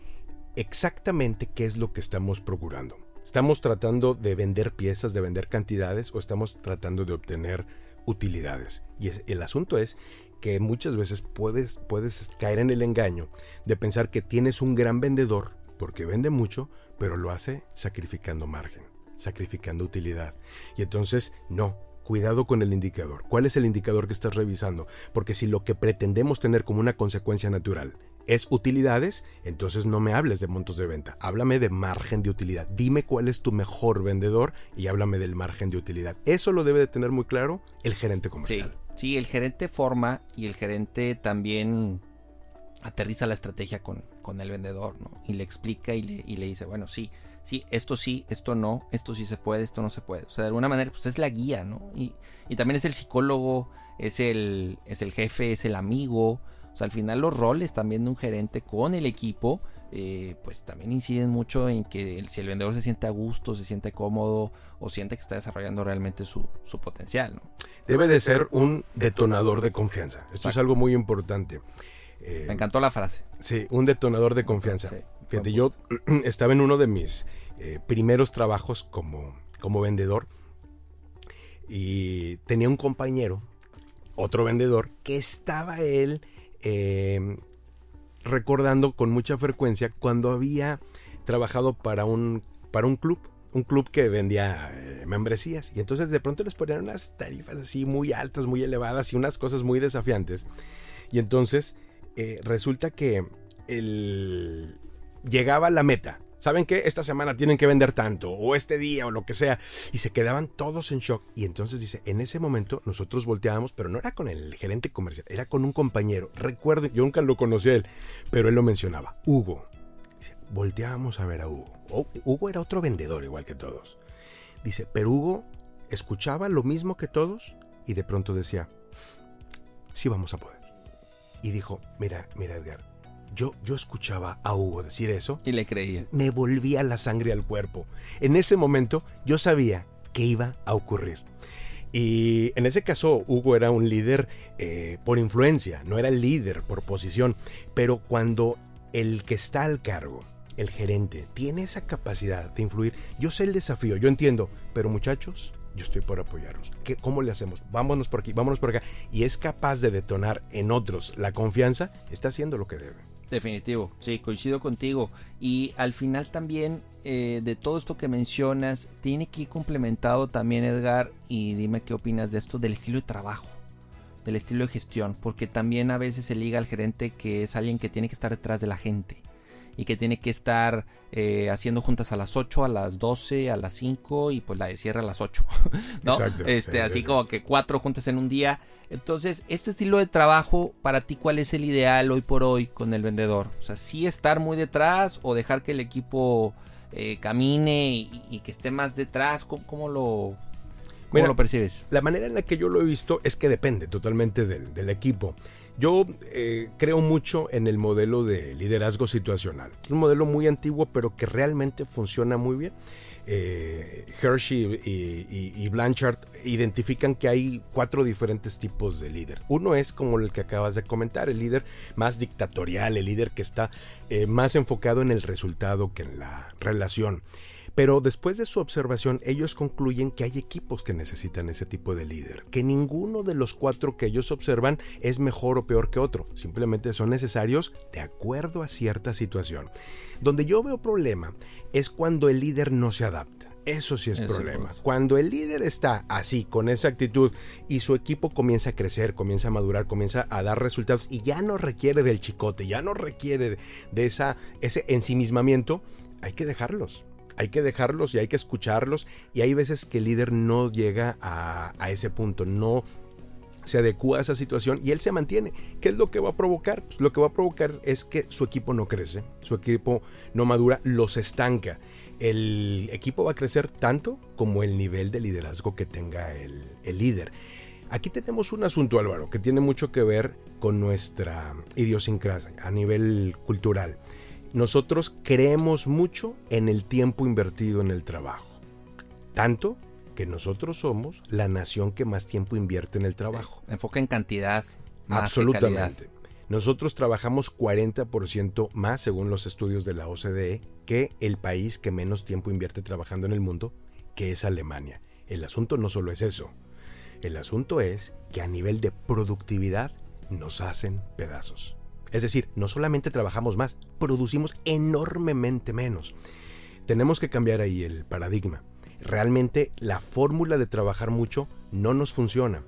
exactamente qué es lo que estamos procurando. ¿Estamos tratando de vender piezas, de vender cantidades o estamos tratando de obtener utilidades? Y el asunto es que muchas veces puedes, puedes caer en el engaño de pensar que tienes un gran vendedor porque vende mucho, pero lo hace sacrificando margen, sacrificando utilidad. Y entonces, no, cuidado con el indicador. ¿Cuál es el indicador que estás revisando? Porque si lo que pretendemos tener como una consecuencia natural es utilidades, entonces no me hables de montos de venta, háblame de margen de utilidad. Dime cuál es tu mejor vendedor y háblame del margen de utilidad. Eso lo debe de tener muy claro el gerente comercial. Sí, el gerente forma y el gerente también aterriza la estrategia con, con el vendedor, ¿no? Y le explica y le, y le dice, bueno, sí, sí, esto sí, esto no, esto sí se puede, esto no se puede. O sea, de alguna manera, pues es la guía, ¿no? Y, y también es el psicólogo, es el, es el jefe, es el amigo, o sea, al final los roles también de un gerente con el equipo, eh, pues también inciden mucho en que si el vendedor se siente a gusto, se siente cómodo o siente que está desarrollando realmente su, potencial. ¿no? Debe de ser un detonador de confianza. Esto es algo muy importante. Eh, Me encantó la frase. Sí, un detonador de confianza. Fíjate, yo estaba en uno de mis eh, primeros trabajos como, como vendedor y tenía un compañero, otro vendedor, que estaba él Em, recordando con mucha frecuencia cuando había trabajado para un, para un club, un club que vendía eh, membresías. Y entonces de pronto les ponían unas tarifas así muy altas, muy elevadas y unas cosas muy desafiantes. Y entonces eh, resulta que el, llegaba la meta ¿saben qué? Esta semana tienen que vender tanto, o este día, o lo que sea. Y se quedaban todos en shock. Y entonces dice, en ese momento nosotros volteábamos, pero no era con el gerente comercial, era con un compañero. Recuerden, yo nunca lo conocí a él, pero él lo mencionaba, Hugo. Dice, volteábamos a ver a Hugo. Hugo era otro vendedor igual que todos. Dice, pero Hugo escuchaba lo mismo que todos y de pronto decía, sí vamos a poder. Y dijo, mira, mira Edgar, yo, yo escuchaba a Hugo decir eso. Y le creía. Me volvía la sangre al cuerpo. En ese momento yo sabía que iba a ocurrir. Y en ese caso, Hugo era un líder eh, por influencia, no era el líder por posición. Pero cuando el que está al cargo, el gerente, tiene esa capacidad de influir, yo sé el desafío, yo entiendo, pero muchachos, yo estoy por apoyarlos. ¿Qué, ¿Cómo le hacemos? Vámonos por aquí, vámonos por acá. Y es capaz de detonar en otros la confianza, está haciendo lo que debe. Definitivo, sí, coincido contigo. Y al final también eh, de todo esto que mencionas, tiene que ir complementado también, Edgar, y dime qué opinas de esto, del estilo de trabajo, del estilo de gestión, porque también a veces se liga al gerente que es alguien que tiene que estar detrás de la gente y que tiene que estar eh, haciendo juntas a las 8, a las 12, a las 5 y pues la de cierre a las 8. ¿no? Exacto, este, así como que cuatro juntas en un día. Entonces, este estilo de trabajo, para ti, ¿cuál es el ideal hoy por hoy con el vendedor? O sea, sí estar muy detrás o dejar que el equipo eh, camine y, que esté más detrás. ¿Cómo, lo, cómo lo percibes? La manera en la que yo lo he visto es que depende totalmente del, del equipo. Yo eh, creo mucho en el modelo de liderazgo situacional. Un modelo muy antiguo, pero que realmente funciona muy bien. Eh, Hershey y, Blanchard identifican que hay cuatro diferentes tipos de líder. Uno es como el que acabas de comentar, el líder más dictatorial, el líder que está eh, más enfocado en el resultado que en la relación. Pero después de su observación, ellos concluyen que hay equipos que necesitan ese tipo de líder, que ninguno de los cuatro que ellos observan es mejor o peor que otro, simplemente son necesarios de acuerdo a cierta situación. Donde yo veo problema es cuando el líder no se adapta. Eso sí es problema. Cuando el líder está así, con esa actitud, y su equipo comienza a crecer, comienza a madurar, comienza a dar resultados, y ya no requiere del chicote, ya no requiere de esa, ese ensimismamiento, hay que dejarlos hay que dejarlos y hay que escucharlos y hay veces que el líder no llega a, ese punto, no se adecua a esa situación y él se mantiene. ¿Qué es lo que va a provocar? Pues lo que va a provocar es que su equipo no crece, su equipo no madura, los estanca. El equipo va a crecer tanto como el nivel de liderazgo que tenga el líder. Aquí tenemos un asunto, Álvaro, que tiene mucho que ver con nuestra idiosincrasia a nivel cultural nosotros creemos mucho en el tiempo invertido en el trabajo. Tanto que nosotros somos la nación que más tiempo invierte en el trabajo. Enfoca en cantidad. Más Absolutamente. nosotros trabajamos 40% más, según los estudios de la OCDE, que el país que menos tiempo invierte trabajando en el mundo, que es Alemania. El asunto no solo es eso. El asunto es que a nivel de productividad nos hacen pedazos. Es decir, no solamente trabajamos más, producimos enormemente menos. Tenemos que cambiar ahí el paradigma. Realmente la fórmula de trabajar mucho no nos funciona.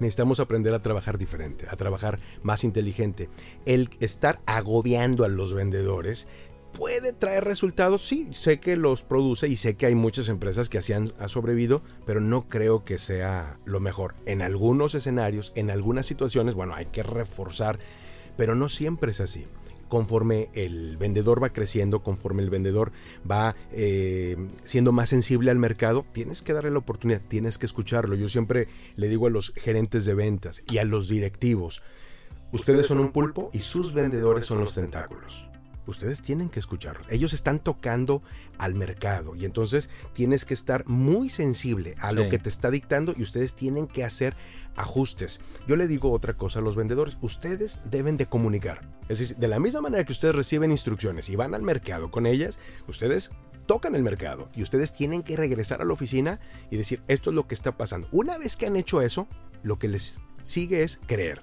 Necesitamos aprender a trabajar diferente, a trabajar más inteligente. El estar agobiando a los vendedores puede traer resultados, sí, sé que los produce y sé que hay muchas empresas que así han, sobrevivido, pero no creo que sea lo mejor. En algunos escenarios, en algunas situaciones, bueno, hay que reforzar pero no siempre es así. Conforme el vendedor va creciendo, conforme el vendedor va eh, siendo más sensible al mercado, tienes que darle la oportunidad, tienes que escucharlo. Yo siempre le digo a los gerentes de ventas y a los directivos, ustedes son un pulpo y sus vendedores son los tentáculos ustedes tienen que escucharlos. Ellos están tocando al mercado y entonces tienes que estar muy sensible a lo que te está dictando y ustedes tienen que hacer ajustes. Yo le digo otra cosa a los vendedores, ustedes deben de comunicar. Es decir, de la misma manera que ustedes reciben instrucciones y van al mercado con ellas, ustedes tocan el mercado y ustedes tienen que regresar a la oficina y decir, esto es lo que está pasando. Una vez que han hecho eso, lo que les sigue es creer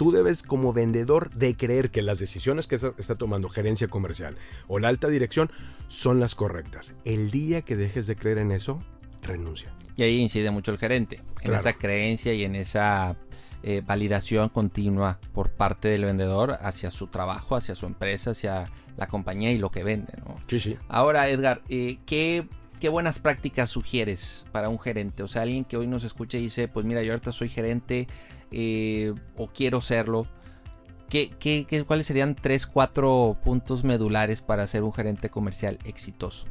tú debes como vendedor de creer que las decisiones que está, tomando gerencia comercial o la alta dirección son las correctas. El día que dejes de creer en eso, renuncia. Y ahí incide mucho el gerente, en esa creencia y en esa eh, validación continua por parte del vendedor hacia su trabajo, hacia su empresa, hacia la compañía y lo que vende. Sí, sí. Ahora, Edgar, eh, ¿qué, ¿qué buenas prácticas sugieres para un gerente? O sea, alguien que hoy nos escucha y dice, pues mira, yo ahorita soy gerente, eh, o quiero serlo, ¿qué, qué, cuáles serían tres, cuatro puntos medulares para ser un gerente comercial exitoso?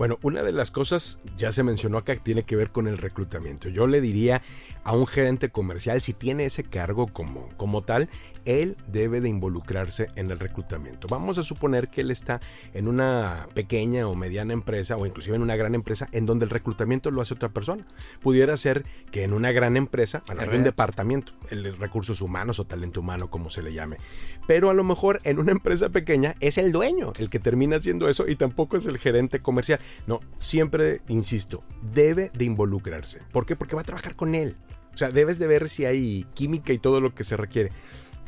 Bueno, una de las cosas, ya se mencionó acá, tiene que ver con el reclutamiento. Yo le diría a un gerente comercial, si tiene ese cargo como, como tal, él debe de involucrarse en el reclutamiento. Vamos a suponer que él está en una pequeña o mediana empresa o inclusive en una gran empresa en donde el reclutamiento lo hace otra persona. Pudiera ser que en una gran empresa hay un departamento, el recursos humanos o talento humano como se le llame. Pero a lo mejor en una empresa pequeña es el dueño el que termina haciendo eso y tampoco es el gerente comercial. No, siempre, insisto, debe de involucrarse. ¿Por qué? Porque va a trabajar con él. O sea, debes de ver si hay química y todo lo que se requiere.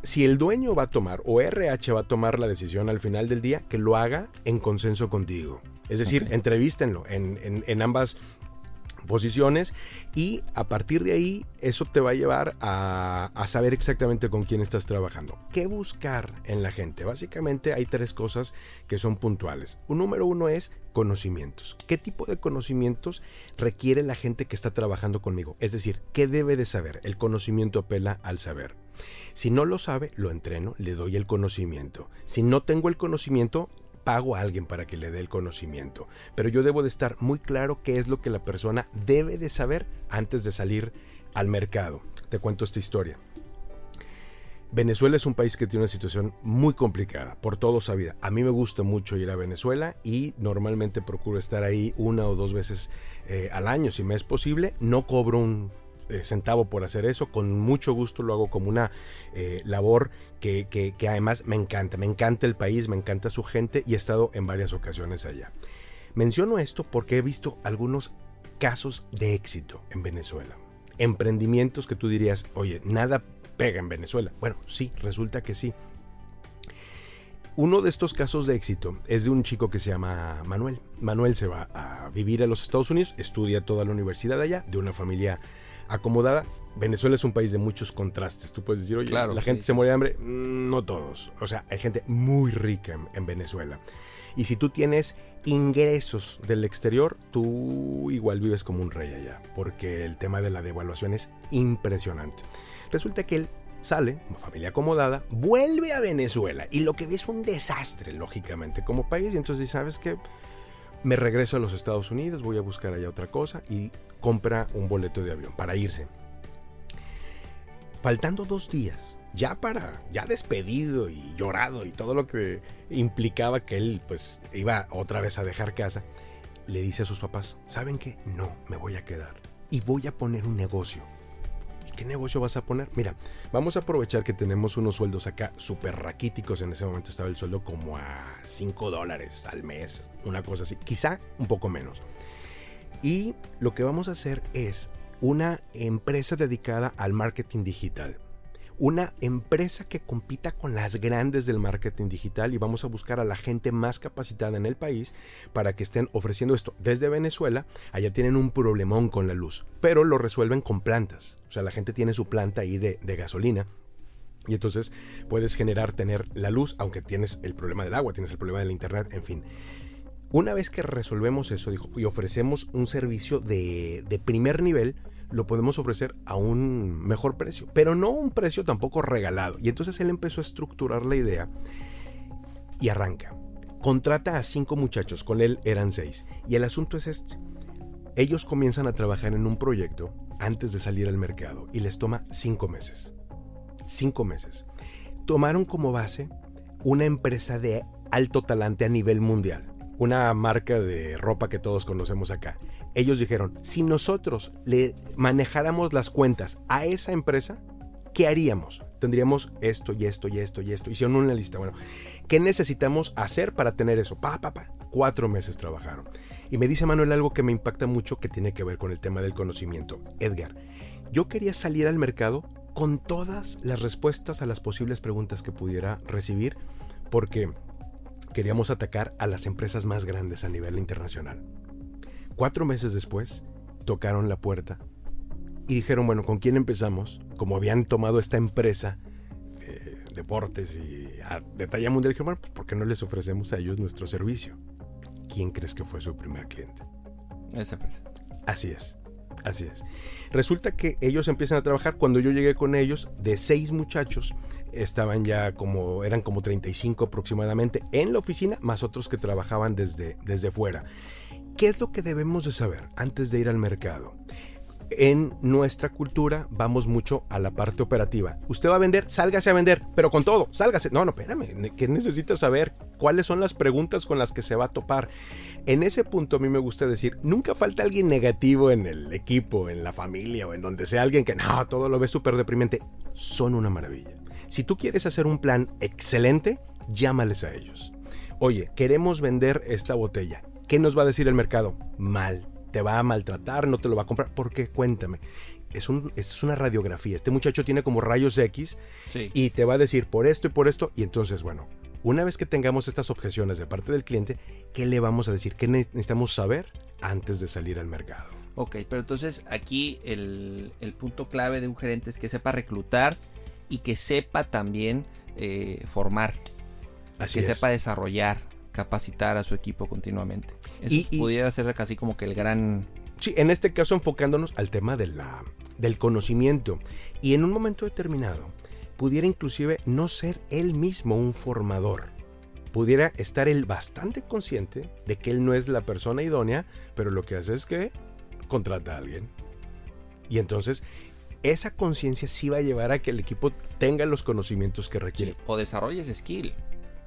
Si el dueño va a tomar o RH va a tomar la decisión al final del día, que lo haga en consenso contigo. Es decir, entrevístenlo en, en, en ambas posiciones y a partir de ahí eso te va a llevar a, saber exactamente con quién estás trabajando. ¿Qué buscar en la gente? Básicamente hay tres cosas que son puntuales. Un número uno es conocimientos. ¿Qué tipo de conocimientos requiere la gente que está trabajando conmigo? Es decir, ¿qué debe de saber? El conocimiento apela al saber. Si no lo sabe, lo entreno, le doy el conocimiento. Si no tengo el conocimiento, pago a alguien para que le dé el conocimiento, pero yo debo de estar muy claro qué es lo que la persona debe de saber antes de salir al mercado. Te cuento esta historia. Venezuela es un país que tiene una situación muy complicada, por todo vida. A mí me gusta mucho ir a Venezuela y normalmente procuro estar ahí una o dos veces eh, al año, si me es posible. No cobro un centavo por hacer eso, con mucho gusto lo hago como una eh, labor que, que además me encanta, me encanta el país, me encanta su gente y he estado en varias ocasiones allá. Menciono esto porque he visto algunos casos de éxito en Venezuela. Emprendimientos que tú dirías, oye, nada pega en Venezuela. Bueno, sí, resulta que sí. Uno de estos casos de éxito es de un chico que se llama Manuel. Manuel se va a vivir a los Estados Unidos, estudia toda la universidad allá, de una familia acomodada. Venezuela es un país de muchos contrastes. Tú puedes decir, oye, la gente se muere de hambre. Mm, no todos. O sea, hay gente muy rica en, Venezuela. Y si tú tienes ingresos del exterior, tú igual vives como un rey allá, porque el tema de la devaluación es impresionante. Resulta que él sale, familia acomodada, vuelve a Venezuela y lo que ve es un desastre, lógicamente, como país. Y entonces, ¿sabes qué? Me regreso a los Estados Unidos, voy a buscar allá otra cosa y compra un boleto de avión para irse. Faltando dos días, ya para, ya despedido y llorado y todo lo que implicaba que él pues iba otra vez a dejar casa, le dice a sus papás, ¿saben qué? No, me voy a quedar y voy a poner un negocio. ¿Y qué negocio vas a poner? Mira, vamos a aprovechar que tenemos unos sueldos acá súper raquíticos. En ese momento estaba el sueldo como a 5 dólares al mes, una cosa así, quizá un poco menos. Y lo que vamos a hacer es una empresa dedicada al marketing digital. Una empresa que compita con las grandes del marketing digital y vamos a buscar a la gente más capacitada en el país para que estén ofreciendo esto. Desde Venezuela, allá tienen un problemón con la luz, pero lo resuelven con plantas. O sea, la gente tiene su planta ahí de, gasolina y entonces puedes generar tener la luz, aunque tienes el problema del agua, tienes el problema del internet, en fin. Una vez que resolvemos eso dijo, y ofrecemos un servicio de, de primer nivel, lo podemos ofrecer a un mejor precio, pero no un precio tampoco regalado. Y entonces él empezó a estructurar la idea y arranca. Contrata a cinco muchachos, con él eran seis. Y el asunto es este. Ellos comienzan a trabajar en un proyecto antes de salir al mercado y les toma cinco meses. Cinco meses. Tomaron como base una empresa de alto talante a nivel mundial una marca de ropa que todos conocemos acá. Ellos dijeron, si nosotros le manejáramos las cuentas a esa empresa, ¿qué haríamos? Tendríamos esto y esto y esto y esto. Hicieron una lista. Bueno, ¿qué necesitamos hacer para tener eso? Pa, pa, pa. Cuatro meses trabajaron. Y me dice Manuel algo que me impacta mucho que tiene que ver con el tema del conocimiento. Edgar, yo quería salir al mercado con todas las respuestas a las posibles preguntas que pudiera recibir porque queríamos atacar a las empresas más grandes a nivel internacional. Cuatro meses después, tocaron la puerta y dijeron, bueno, ¿con quién empezamos? Como habían tomado esta empresa, eh, deportes y de talla mundial, dijeron, bueno, pues, ¿por qué no les ofrecemos a ellos nuestro servicio? ¿Quién crees que fue su primer cliente? Esa empresa. Así es. Así es. Resulta que ellos empiezan a trabajar. Cuando yo llegué con ellos, de seis muchachos, estaban ya como, eran como 35 aproximadamente en la oficina, más otros que trabajaban desde, desde fuera. ¿Qué es lo que debemos de saber antes de ir al mercado? En nuestra cultura vamos mucho a la parte operativa. Usted va a vender, sálgase a vender, pero con todo, sálgase. No, no, espérame, ¿qué necesita saber? ¿Cuáles son las preguntas con las que se va a topar? En ese punto a mí me gusta decir, nunca falta alguien negativo en el equipo, en la familia o en donde sea alguien que no, todo lo ve súper deprimente. Son una maravilla. Si tú quieres hacer un plan excelente, llámales a ellos. Oye, queremos vender esta botella. ¿Qué nos va a decir el mercado? Mal. Te va a maltratar, no te lo va a comprar. ¿Por qué? Cuéntame. Es, un, es una radiografía. Este muchacho tiene como rayos X y te va a decir por esto y por esto. Y entonces, bueno, una vez que tengamos estas objeciones de parte del cliente, ¿qué le vamos a decir? ¿Qué necesitamos saber antes de salir al mercado? Ok, pero entonces aquí el, punto clave de un gerente es que sepa reclutar y que sepa también eh, formar. Así que sepa desarrollar capacitar a su equipo continuamente. Eso pudiera ser casi como que el gran... Sí, en este caso enfocándonos al tema de la, del conocimiento. Y en un momento determinado, pudiera inclusive no ser él mismo un formador. Pudiera estar él bastante consciente de que él no es la persona idónea, pero lo que hace es que contrata a alguien. Y entonces esa conciencia sí va a llevar a que el equipo tenga los conocimientos que requiere. o desarrolle ese skill.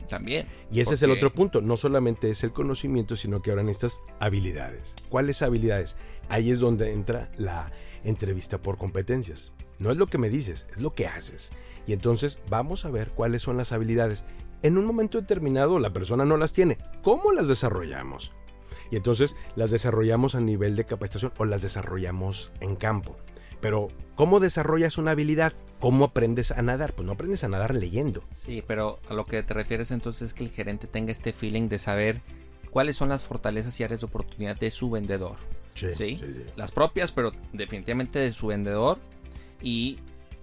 También. Y ese es el otro punto. No solamente es el conocimiento, sino que ahora necesitas habilidades. ¿Cuáles habilidades? Ahí es donde entra la entrevista por competencias. No es lo que me dices, es lo que haces. Y entonces vamos a ver cuáles son las habilidades. En un momento determinado la persona no las tiene. ¿Cómo las desarrollamos? Y entonces las desarrollamos a nivel de capacitación o las desarrollamos en campo. Pero, ¿cómo desarrollas una habilidad? ¿Cómo aprendes a nadar? Pues no aprendes a nadar leyendo. Sí, pero a lo que te refieres entonces es que el gerente tenga este feeling de saber cuáles son las fortalezas y áreas de oportunidad de su vendedor. Sí, ¿sí? Las propias, pero definitivamente de su vendedor y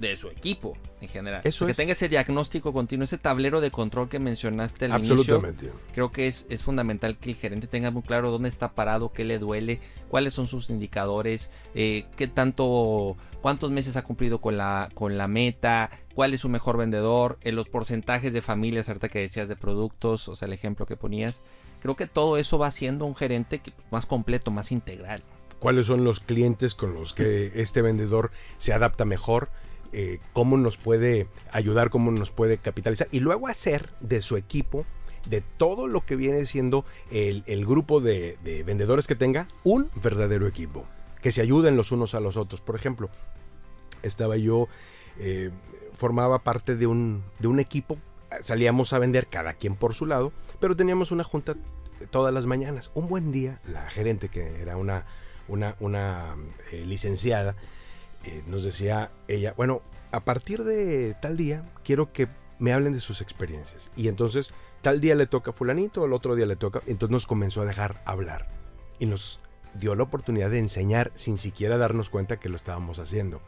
de su equipo en general. Eso que tenga ese diagnóstico continuo, ese tablero de control que mencionaste al Absolutamente. inicio. Creo que es, es fundamental que el gerente tenga muy claro dónde está parado, qué le duele, cuáles son sus indicadores, eh, qué tanto, cuántos meses ha cumplido con la, con la meta, cuál es su mejor vendedor, en los porcentajes de familias, ahorita que decías de productos, o sea, el ejemplo que ponías. Creo que todo eso va siendo un gerente más completo, más integral. ¿Cuáles son los clientes con los que este vendedor se adapta mejor? Eh, cómo nos puede ayudar, cómo nos puede capitalizar y luego hacer de su equipo, de todo lo que viene siendo el, grupo de, vendedores que tenga, un verdadero equipo, que se ayuden los unos a los otros. Por ejemplo, estaba yo, eh, formaba parte de un, de un equipo, salíamos a vender cada quien por su lado, pero teníamos una junta todas las mañanas. Un buen día, la gerente, que era una, una, eh, licenciada, eh, nos decía ella, bueno, a partir de tal día quiero que me hablen de sus experiencias. Y entonces tal día le toca a fulanito, el otro día le toca, entonces nos comenzó a dejar hablar. Y nos dio la oportunidad de enseñar sin siquiera darnos cuenta que lo estábamos haciendo.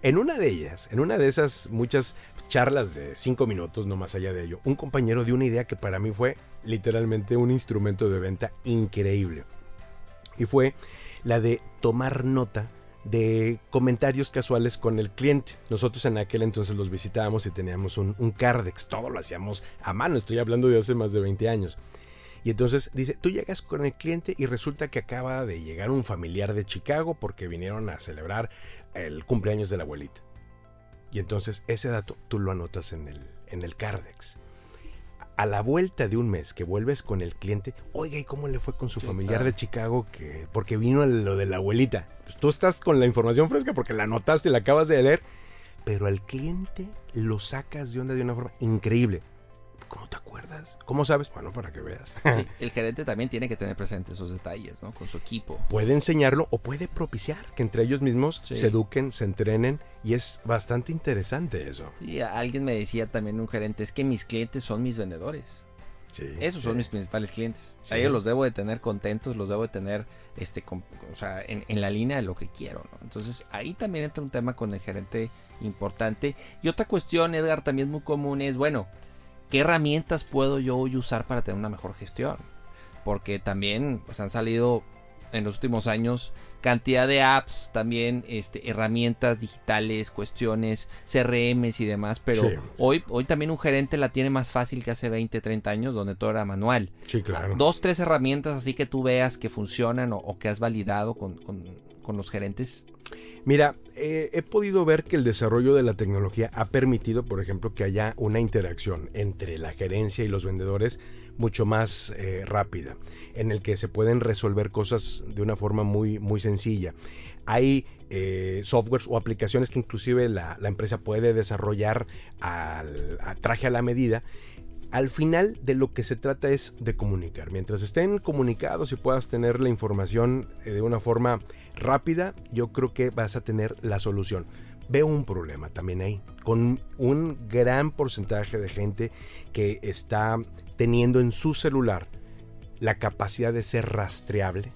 En una de ellas, en una de esas muchas charlas de cinco minutos, no más allá de ello, un compañero dio una idea que para mí fue literalmente un instrumento de venta increíble. Y fue la de tomar nota de comentarios casuales con el cliente. Nosotros en aquel entonces los visitábamos y teníamos un, Cardex, todo lo hacíamos a mano, estoy hablando de hace más de 20 años. Y entonces dice, tú llegas con el cliente y resulta que acaba de llegar un familiar de Chicago porque vinieron a celebrar el cumpleaños de la abuelita. Y entonces ese dato tú lo anotas en el, en el Cardex a la vuelta de un mes que vuelves con el cliente, oiga, ¿y cómo le fue con su familiar de Chicago? Que, porque vino lo de la abuelita. Pues tú estás con la información fresca porque la anotaste, la acabas de leer, pero al cliente lo sacas de onda de una forma increíble. ¿Cómo te acuerdas? ¿Cómo sabes? Bueno, para que veas. el gerente también tiene que tener presentes esos detalles, ¿no? Con su equipo. Puede enseñarlo o puede propiciar que entre ellos mismos se eduquen, se entrenen y es bastante interesante eso. Y alguien me decía también un gerente, es que mis clientes son mis vendedores. Sí, Esos son mis principales clientes. A ellos los debo de tener contentos, los debo de tener este, o sea, en, en, la línea de lo que quiero. ¿no? Entonces ahí también entra un tema con el gerente importante. Y otra cuestión, Edgar, también muy común es, bueno, ¿qué herramientas puedo yo hoy usar para tener una mejor gestión? Porque también pues, han salido en los últimos años cantidad de apps, también este, herramientas digitales, cuestiones, CRMs y demás, pero Sí. hoy, hoy también un gerente la tiene más fácil que hace 20, 30 años, donde todo era manual. Sí, claro. Dos, tres herramientas así que tú veas que funcionan o, o que has validado con, con- con los gerentes. Mira, eh, he podido ver que el desarrollo de la tecnología ha permitido, por ejemplo, que haya una interacción entre la gerencia y los vendedores mucho más eh, rápida, en el que se pueden resolver cosas de una forma muy, muy sencilla. Hay eh, softwares o aplicaciones que inclusive la, la empresa puede desarrollar al, a traje a la medida al final de lo que se trata es de comunicar. Mientras estén comunicados y puedas tener la información eh, de una forma rápida, yo creo que vas a tener la solución. Veo un problema también ahí, con un gran porcentaje de gente que está teniendo en su celular la capacidad de ser rastreable.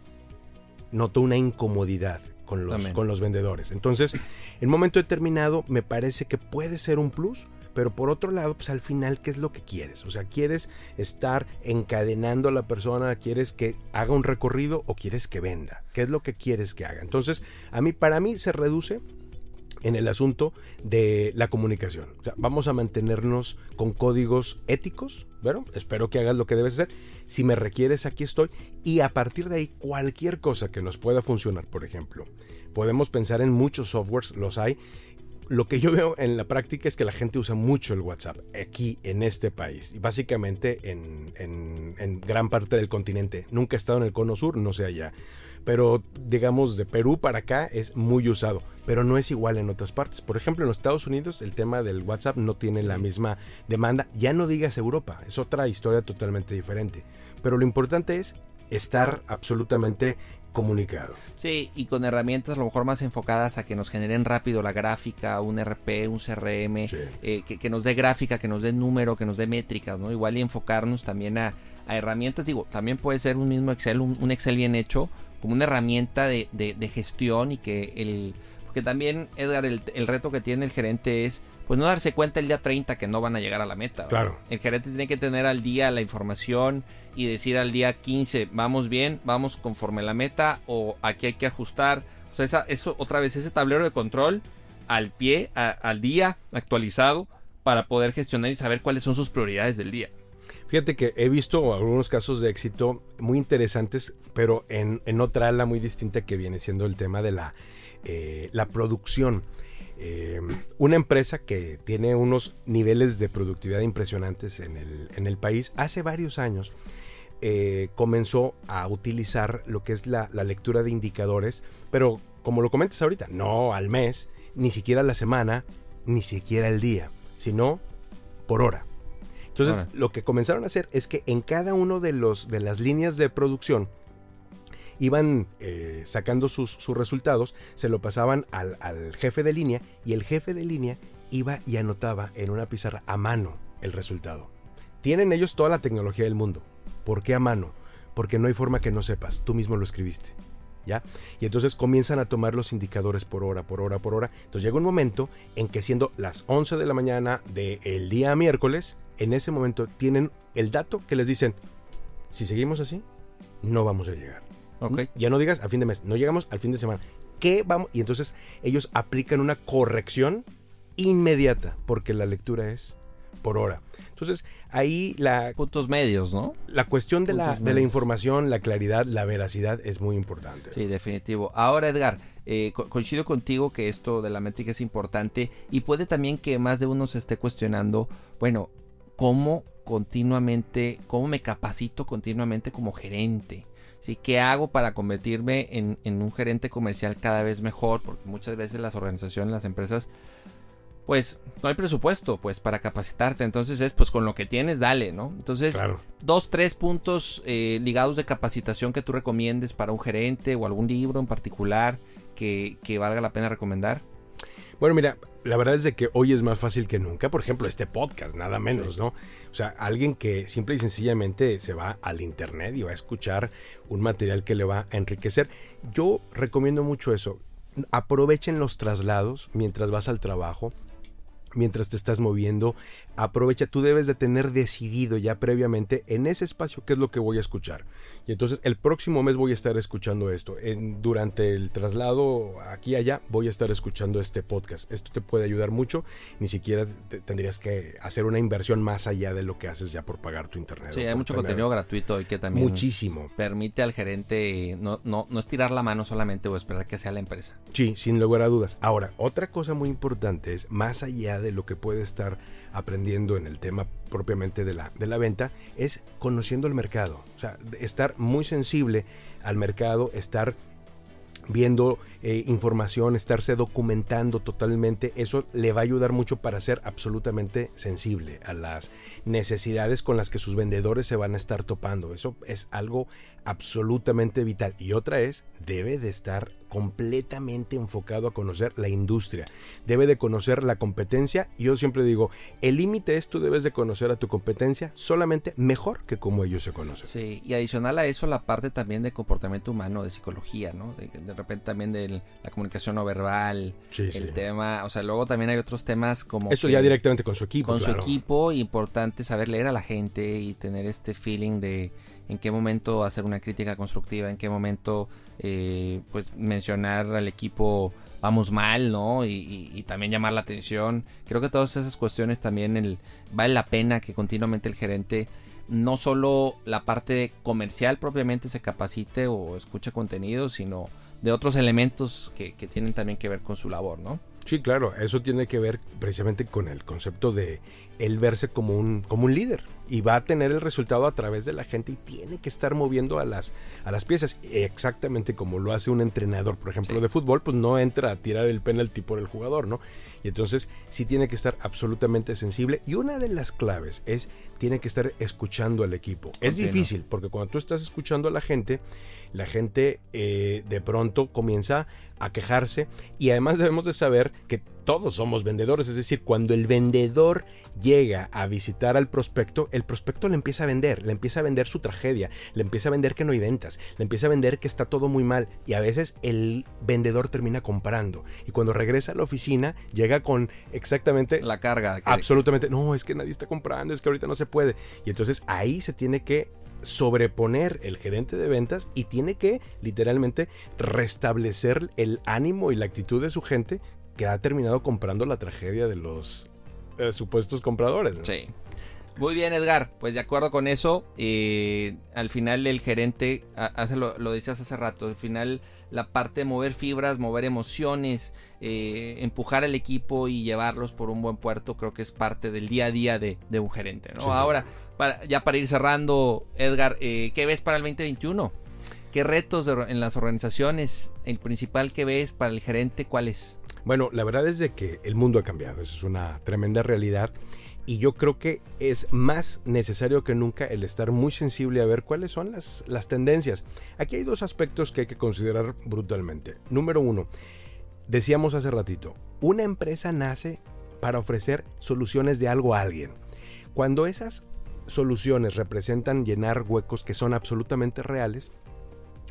Noto una incomodidad con los, con los vendedores. Entonces, en un momento determinado, me parece que puede ser un plus, pero por otro lado, pues al final, ¿qué es lo que quieres? O sea, ¿quieres estar encadenando a la persona? ¿Quieres que haga un recorrido o quieres que venda? ¿Qué es lo que quieres que haga? Entonces, a mí, para mí, se reduce en el asunto de la comunicación. Vamos a mantenernos con códigos éticos. Bueno, espero que hagas lo que debes hacer. Si me requieres, aquí estoy. Y a partir de ahí, cualquier cosa que nos pueda funcionar, por ejemplo, podemos pensar en muchos softwares, los hay. Lo que yo veo en la práctica es que la gente usa mucho el WhatsApp aquí en este país y básicamente en, en- en gran parte del continente. Nunca he estado en el cono sur, no sé allá. Pero digamos de Perú para acá es muy usado, pero no es igual en otras partes. Por ejemplo, en los Estados Unidos el tema del WhatsApp no tiene la misma demanda. Ya no digas Europa, es otra historia totalmente diferente. Pero lo importante es estar absolutamente comunicado. Sí, y con herramientas a lo mejor más enfocadas a que nos generen rápido la gráfica, un RP, un CRM, Sí. eh, que, que nos dé gráfica, que nos dé número, que nos dé métricas, ¿no? Igual y enfocarnos también a, a herramientas, digo, también puede ser un mismo Excel, un, un Excel bien hecho, como una herramienta de, de- de gestión y que el... Porque también, Edgar, el, el reto que tiene el gerente es, pues no darse cuenta el día 30 que no van a llegar a la meta. ¿verdad? Claro. El gerente tiene que tener al día la información y decir al día 15, vamos bien, vamos conforme la meta o aquí hay que ajustar. O sea, esa, eso otra vez, ese tablero de control al pie, a- al día, actualizado, para poder gestionar y saber cuáles son sus prioridades del día. Fíjate que he visto algunos casos de éxito muy interesantes, pero en, en otra ala muy distinta que viene siendo el tema de la, eh, la producción. Eh, una empresa que tiene unos niveles de productividad impresionantes en el, en el país, hace varios años eh, comenzó a utilizar lo que es la, la lectura de indicadores, pero como lo comentas ahorita, no al mes, ni siquiera a la semana, ni siquiera el día, sino por hora. Entonces, Ahora. lo que comenzaron a hacer es que en cada uno de los de las líneas de producción iban eh, sacando sus, sus resultados, se lo pasaban al, al jefe de línea y el jefe de línea iba y anotaba en una pizarra a mano el resultado. Tienen ellos toda la tecnología del mundo. ¿Por qué a mano? Porque no hay forma que no sepas. Tú mismo lo escribiste. ¿Ya? Y entonces comienzan a tomar los indicadores por hora, por hora, por hora. Entonces llega un momento en que siendo las 11 de la mañana del día miércoles, en ese momento tienen el dato que les dicen, si seguimos así, no vamos a llegar. Ya no digas a fin de mes, no llegamos al fin de semana. ¿Qué vamos? Y entonces ellos aplican una corrección inmediata, porque la lectura es por hora. Entonces, ahí la, Puntos medios, ¿no? la cuestión de la, de la información, la claridad, la veracidad es muy importante. Sí, definitivo. Ahora, Edgar, eh, co- coincido contigo que esto de la métrica es importante y puede también que más de uno se esté cuestionando, bueno, ¿cómo continuamente, cómo me capacito continuamente como gerente? ¿Sí? ¿Qué hago para convertirme en, en un gerente comercial cada vez mejor? Porque muchas veces las organizaciones, las empresas, pues no hay presupuesto pues para capacitarte. Entonces es pues con lo que tienes, dale, ¿no? Entonces Claro. dos, tres puntos eh, ligados de capacitación que tú recomiendes para un gerente o algún libro en particular que, que valga la pena recomendar. Bueno, mira, la verdad es de que hoy es más fácil que nunca. Por ejemplo, este podcast, nada menos, ¿no? O sea, alguien que simple y sencillamente se va al internet y va a escuchar un material que le va a enriquecer. Yo recomiendo mucho eso. Aprovechen los traslados mientras vas al trabajo. Mientras te estás moviendo. Aprovecha, tú debes de tener decidido ya previamente en ese espacio qué es lo que voy a escuchar. Y entonces el próximo mes voy a estar escuchando esto. En, durante el traslado aquí y allá voy a estar escuchando este podcast. Esto te puede ayudar mucho. Ni siquiera tendrías que hacer una inversión más allá de lo que haces ya por pagar tu internet. Sí, hay mucho contenido gratuito y que también muchísimo. permite al gerente no, no, no estirar la mano solamente o esperar que sea la empresa. Sí, sin lugar a dudas. Ahora, otra cosa muy importante es, más allá de lo que puede estar aprendiendo en el tema propiamente de la, de la venta, es conociendo el mercado. O sea, estar muy sensible al mercado, estar viendo eh, información, estarse documentando totalmente, eso le va a ayudar mucho para ser absolutamente sensible a las necesidades con las que sus vendedores se van a estar topando. Eso es algo absolutamente vital. Y otra es, debe de estar completamente enfocado a conocer la industria, debe de conocer la competencia. Y yo siempre digo, el límite es tú debes de conocer a tu competencia solamente mejor que como ellos se conocen. Sí, y adicional a eso la parte también de comportamiento humano, de psicología, ¿no? De, repente también de la comunicación no verbal, el tema, o sea, luego también hay otros temas como... Eso ya directamente con su equipo. Con su equipo, importante saber leer a la gente y tener este feeling de en qué momento hacer una crítica constructiva, en qué momento eh, pues mencionar al equipo vamos mal, ¿no? Y, también llamar la atención. Creo que todas esas cuestiones también vale la pena que continuamente el gerente no solo la parte comercial propiamente se capacite o escuche contenido, sino de otros elementos que, que tienen también que ver con su labor, ¿no? Sí, claro, eso tiene que ver precisamente con el concepto de él verse como un, como un líder y va a tener el resultado a través de la gente y tiene que estar moviendo a las, a las piezas exactamente como lo hace un entrenador, por ejemplo, de fútbol, pues no entra a tirar el penalti por el jugador, ¿no? Y entonces sí tiene que estar absolutamente sensible y una de las claves es tiene que estar escuchando al equipo. Es difícil porque cuando tú estás escuchando a la gente, la gente eh, de pronto comienza a quejarse. Y además debemos de saber que todos somos vendedores, es decir, cuando el vendedor llega a visitar al prospecto, el prospecto le empieza a vender, le empieza a vender su tragedia, le empieza a vender que no hay ventas, le empieza a vender que está todo muy mal. Y a veces el vendedor termina comprando. Y cuando regresa a la oficina llega con exactamente la carga. Absolutamente, no, es que nadie está comprando, es que ahorita no se puede y entonces ahí se tiene que sobreponer el gerente de ventas y tiene que literalmente restablecer el ánimo y la actitud de su gente que ha terminado comprando la tragedia de los eh, supuestos compradores. Sí. Muy bien, Edgar. Pues de acuerdo con eso, eh, al final el gerente, hace lo, lo, decías hace rato, al final la parte de mover fibras, mover emociones, eh, empujar al equipo y llevarlos por un buen puerto, creo que es parte del día a día de, un gerente. ¿no? Ahora, ya para ir cerrando, Edgar, ¿qué ves para el 2021? ¿Qué retos en las organizaciones? El principal que ves para el gerente, ¿cuál es? Bueno, la verdad es de que el mundo ha cambiado, eso es una tremenda realidad y yo creo que es más necesario que nunca el estar muy sensible a ver cuáles son las, las tendencias. Aquí hay dos aspectos que hay que considerar brutalmente. Número uno, decíamos hace ratito, una empresa nace para ofrecer soluciones de algo a alguien. Cuando esas soluciones representan llenar huecos que son absolutamente reales,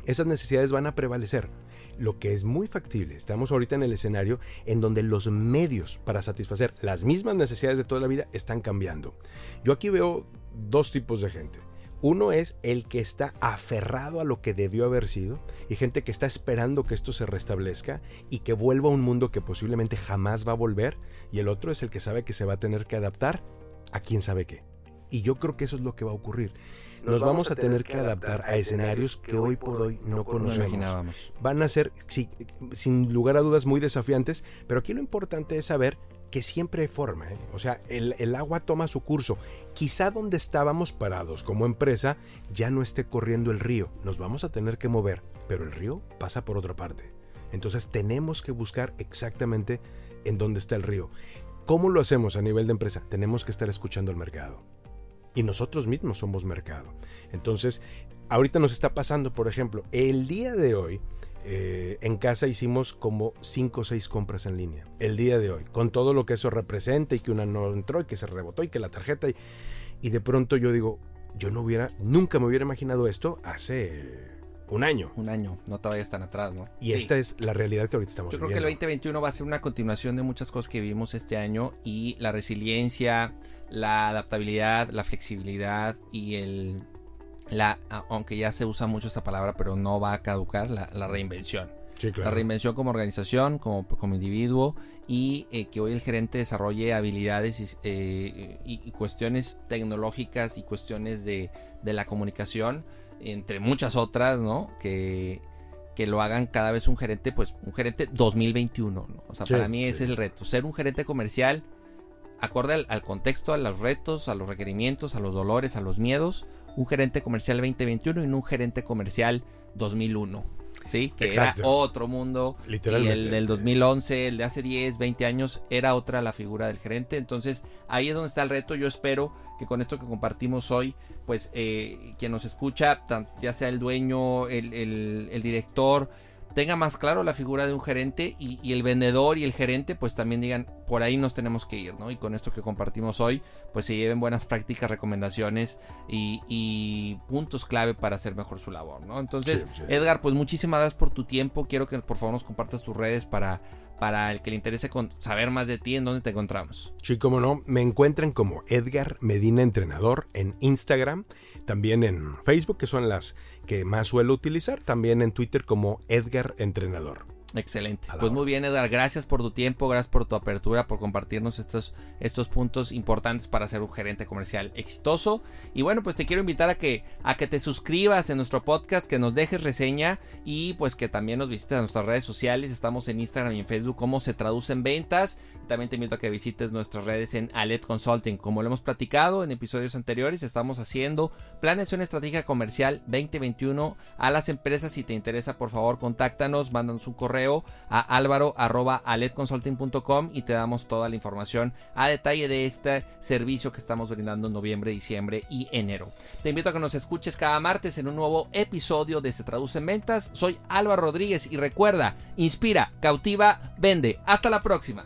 esas necesidades van a prevalecer. Lo que es muy factible, estamos ahorita en el escenario en donde los medios para satisfacer las mismas necesidades de toda la vida están cambiando. Yo aquí veo dos tipos de gente. Uno es el que está aferrado a lo que debió haber sido y gente que está esperando que esto se restablezca y que vuelva a un mundo que posiblemente jamás va a volver. Y el otro es el que sabe que se va a tener que adaptar a quién sabe qué. Y yo creo que eso es lo que va a ocurrir nos, vamos, a tener que adaptar a escenarios que hoy por hoy no conocemos. Van a ser, sin lugar a dudas, muy desafiantes, pero aquí lo importante es saber que siempre hay forma. ¿eh? O sea, el, el, agua toma su curso. Quizá donde estábamos parados como empresa ya no esté corriendo el río. Nos vamos a tener que mover, pero el río pasa por otra parte. Entonces tenemos que buscar exactamente en dónde está el río. ¿Cómo lo hacemos a nivel de empresa? Tenemos que estar escuchando el mercado y nosotros mismos somos mercado. Entonces, ahorita nos está pasando, por ejemplo, el día de hoy, eh, en casa hicimos como 5 o 6 compras en línea. El día de hoy, con todo lo que eso representa y que una no entró y que se rebotó y que la tarjeta. Y, y de pronto yo digo, yo no hubiera, nunca me hubiera imaginado esto hace un año. Un año, no te vayas tan atrás, ¿no? Y esta es la realidad que ahorita estamos Yo creo viviendo. que el 2021 va a ser una continuación de muchas cosas que vivimos este año y la resiliencia, la adaptabilidad, la flexibilidad y el la aunque ya se usa mucho esta palabra, pero no va a caducar la, la reinvención. Sí, claro. La reinvención como organización, como, como individuo y eh, que hoy el gerente desarrolle habilidades y, eh, y, y cuestiones tecnológicas y cuestiones de, de, la comunicación, entre muchas otras, ¿no? Que, que lo hagan cada vez un gerente, pues un gerente 2021, ¿no? O sea, sí, para mí ese sí. es el reto, ser un gerente comercial acorde al, al, contexto, a los retos, a los requerimientos, a los dolores, a los miedos, un gerente comercial 2021 y no un gerente comercial 2001. ¿sí? Que Exacto. era otro mundo. Literalmente. Y el del 2011, el de hace 10, 20 años, era otra la figura del gerente. Entonces, ahí es donde está el reto. Yo espero que con esto que compartimos hoy, pues eh, quien nos escucha, ya sea el dueño, el, el, el director, tenga más claro la figura de un gerente y, y, el vendedor y el gerente pues también digan por ahí nos tenemos que ir, ¿no? Y con esto que compartimos hoy pues se lleven buenas prácticas, recomendaciones y, y puntos clave para hacer mejor su labor, ¿no? Entonces, sí, sí. Edgar, pues muchísimas gracias por tu tiempo, quiero que por favor nos compartas tus redes para para el que le interese saber más de ti, ¿en dónde te encontramos? Sí, como no, me encuentran como Edgar Medina Entrenador en Instagram, también en Facebook, que son las que más suelo utilizar, también en Twitter como Edgar Entrenador. Excelente. Pues muy bien, Edgar. Gracias por tu tiempo, gracias por tu apertura, por compartirnos estos, estos puntos importantes para ser un gerente comercial exitoso. Y bueno, pues te quiero invitar a que, a que te suscribas en nuestro podcast, que nos dejes reseña y pues que también nos visites a nuestras redes sociales. Estamos en Instagram y en Facebook, cómo se traducen ventas. Te invito a que visites nuestras redes en Alet Consulting. Como lo hemos platicado en episodios anteriores, estamos haciendo planeación estratégica comercial 2021 a las empresas. Si te interesa, por favor, contáctanos, mándanos un correo a álvaro arroba aletconsulting.com y te damos toda la información a detalle de este servicio que estamos brindando en noviembre, diciembre y enero. Te invito a que nos escuches cada martes en un nuevo episodio de Se Traduce en Ventas. Soy Álvaro Rodríguez y recuerda, inspira, cautiva, vende. Hasta la próxima.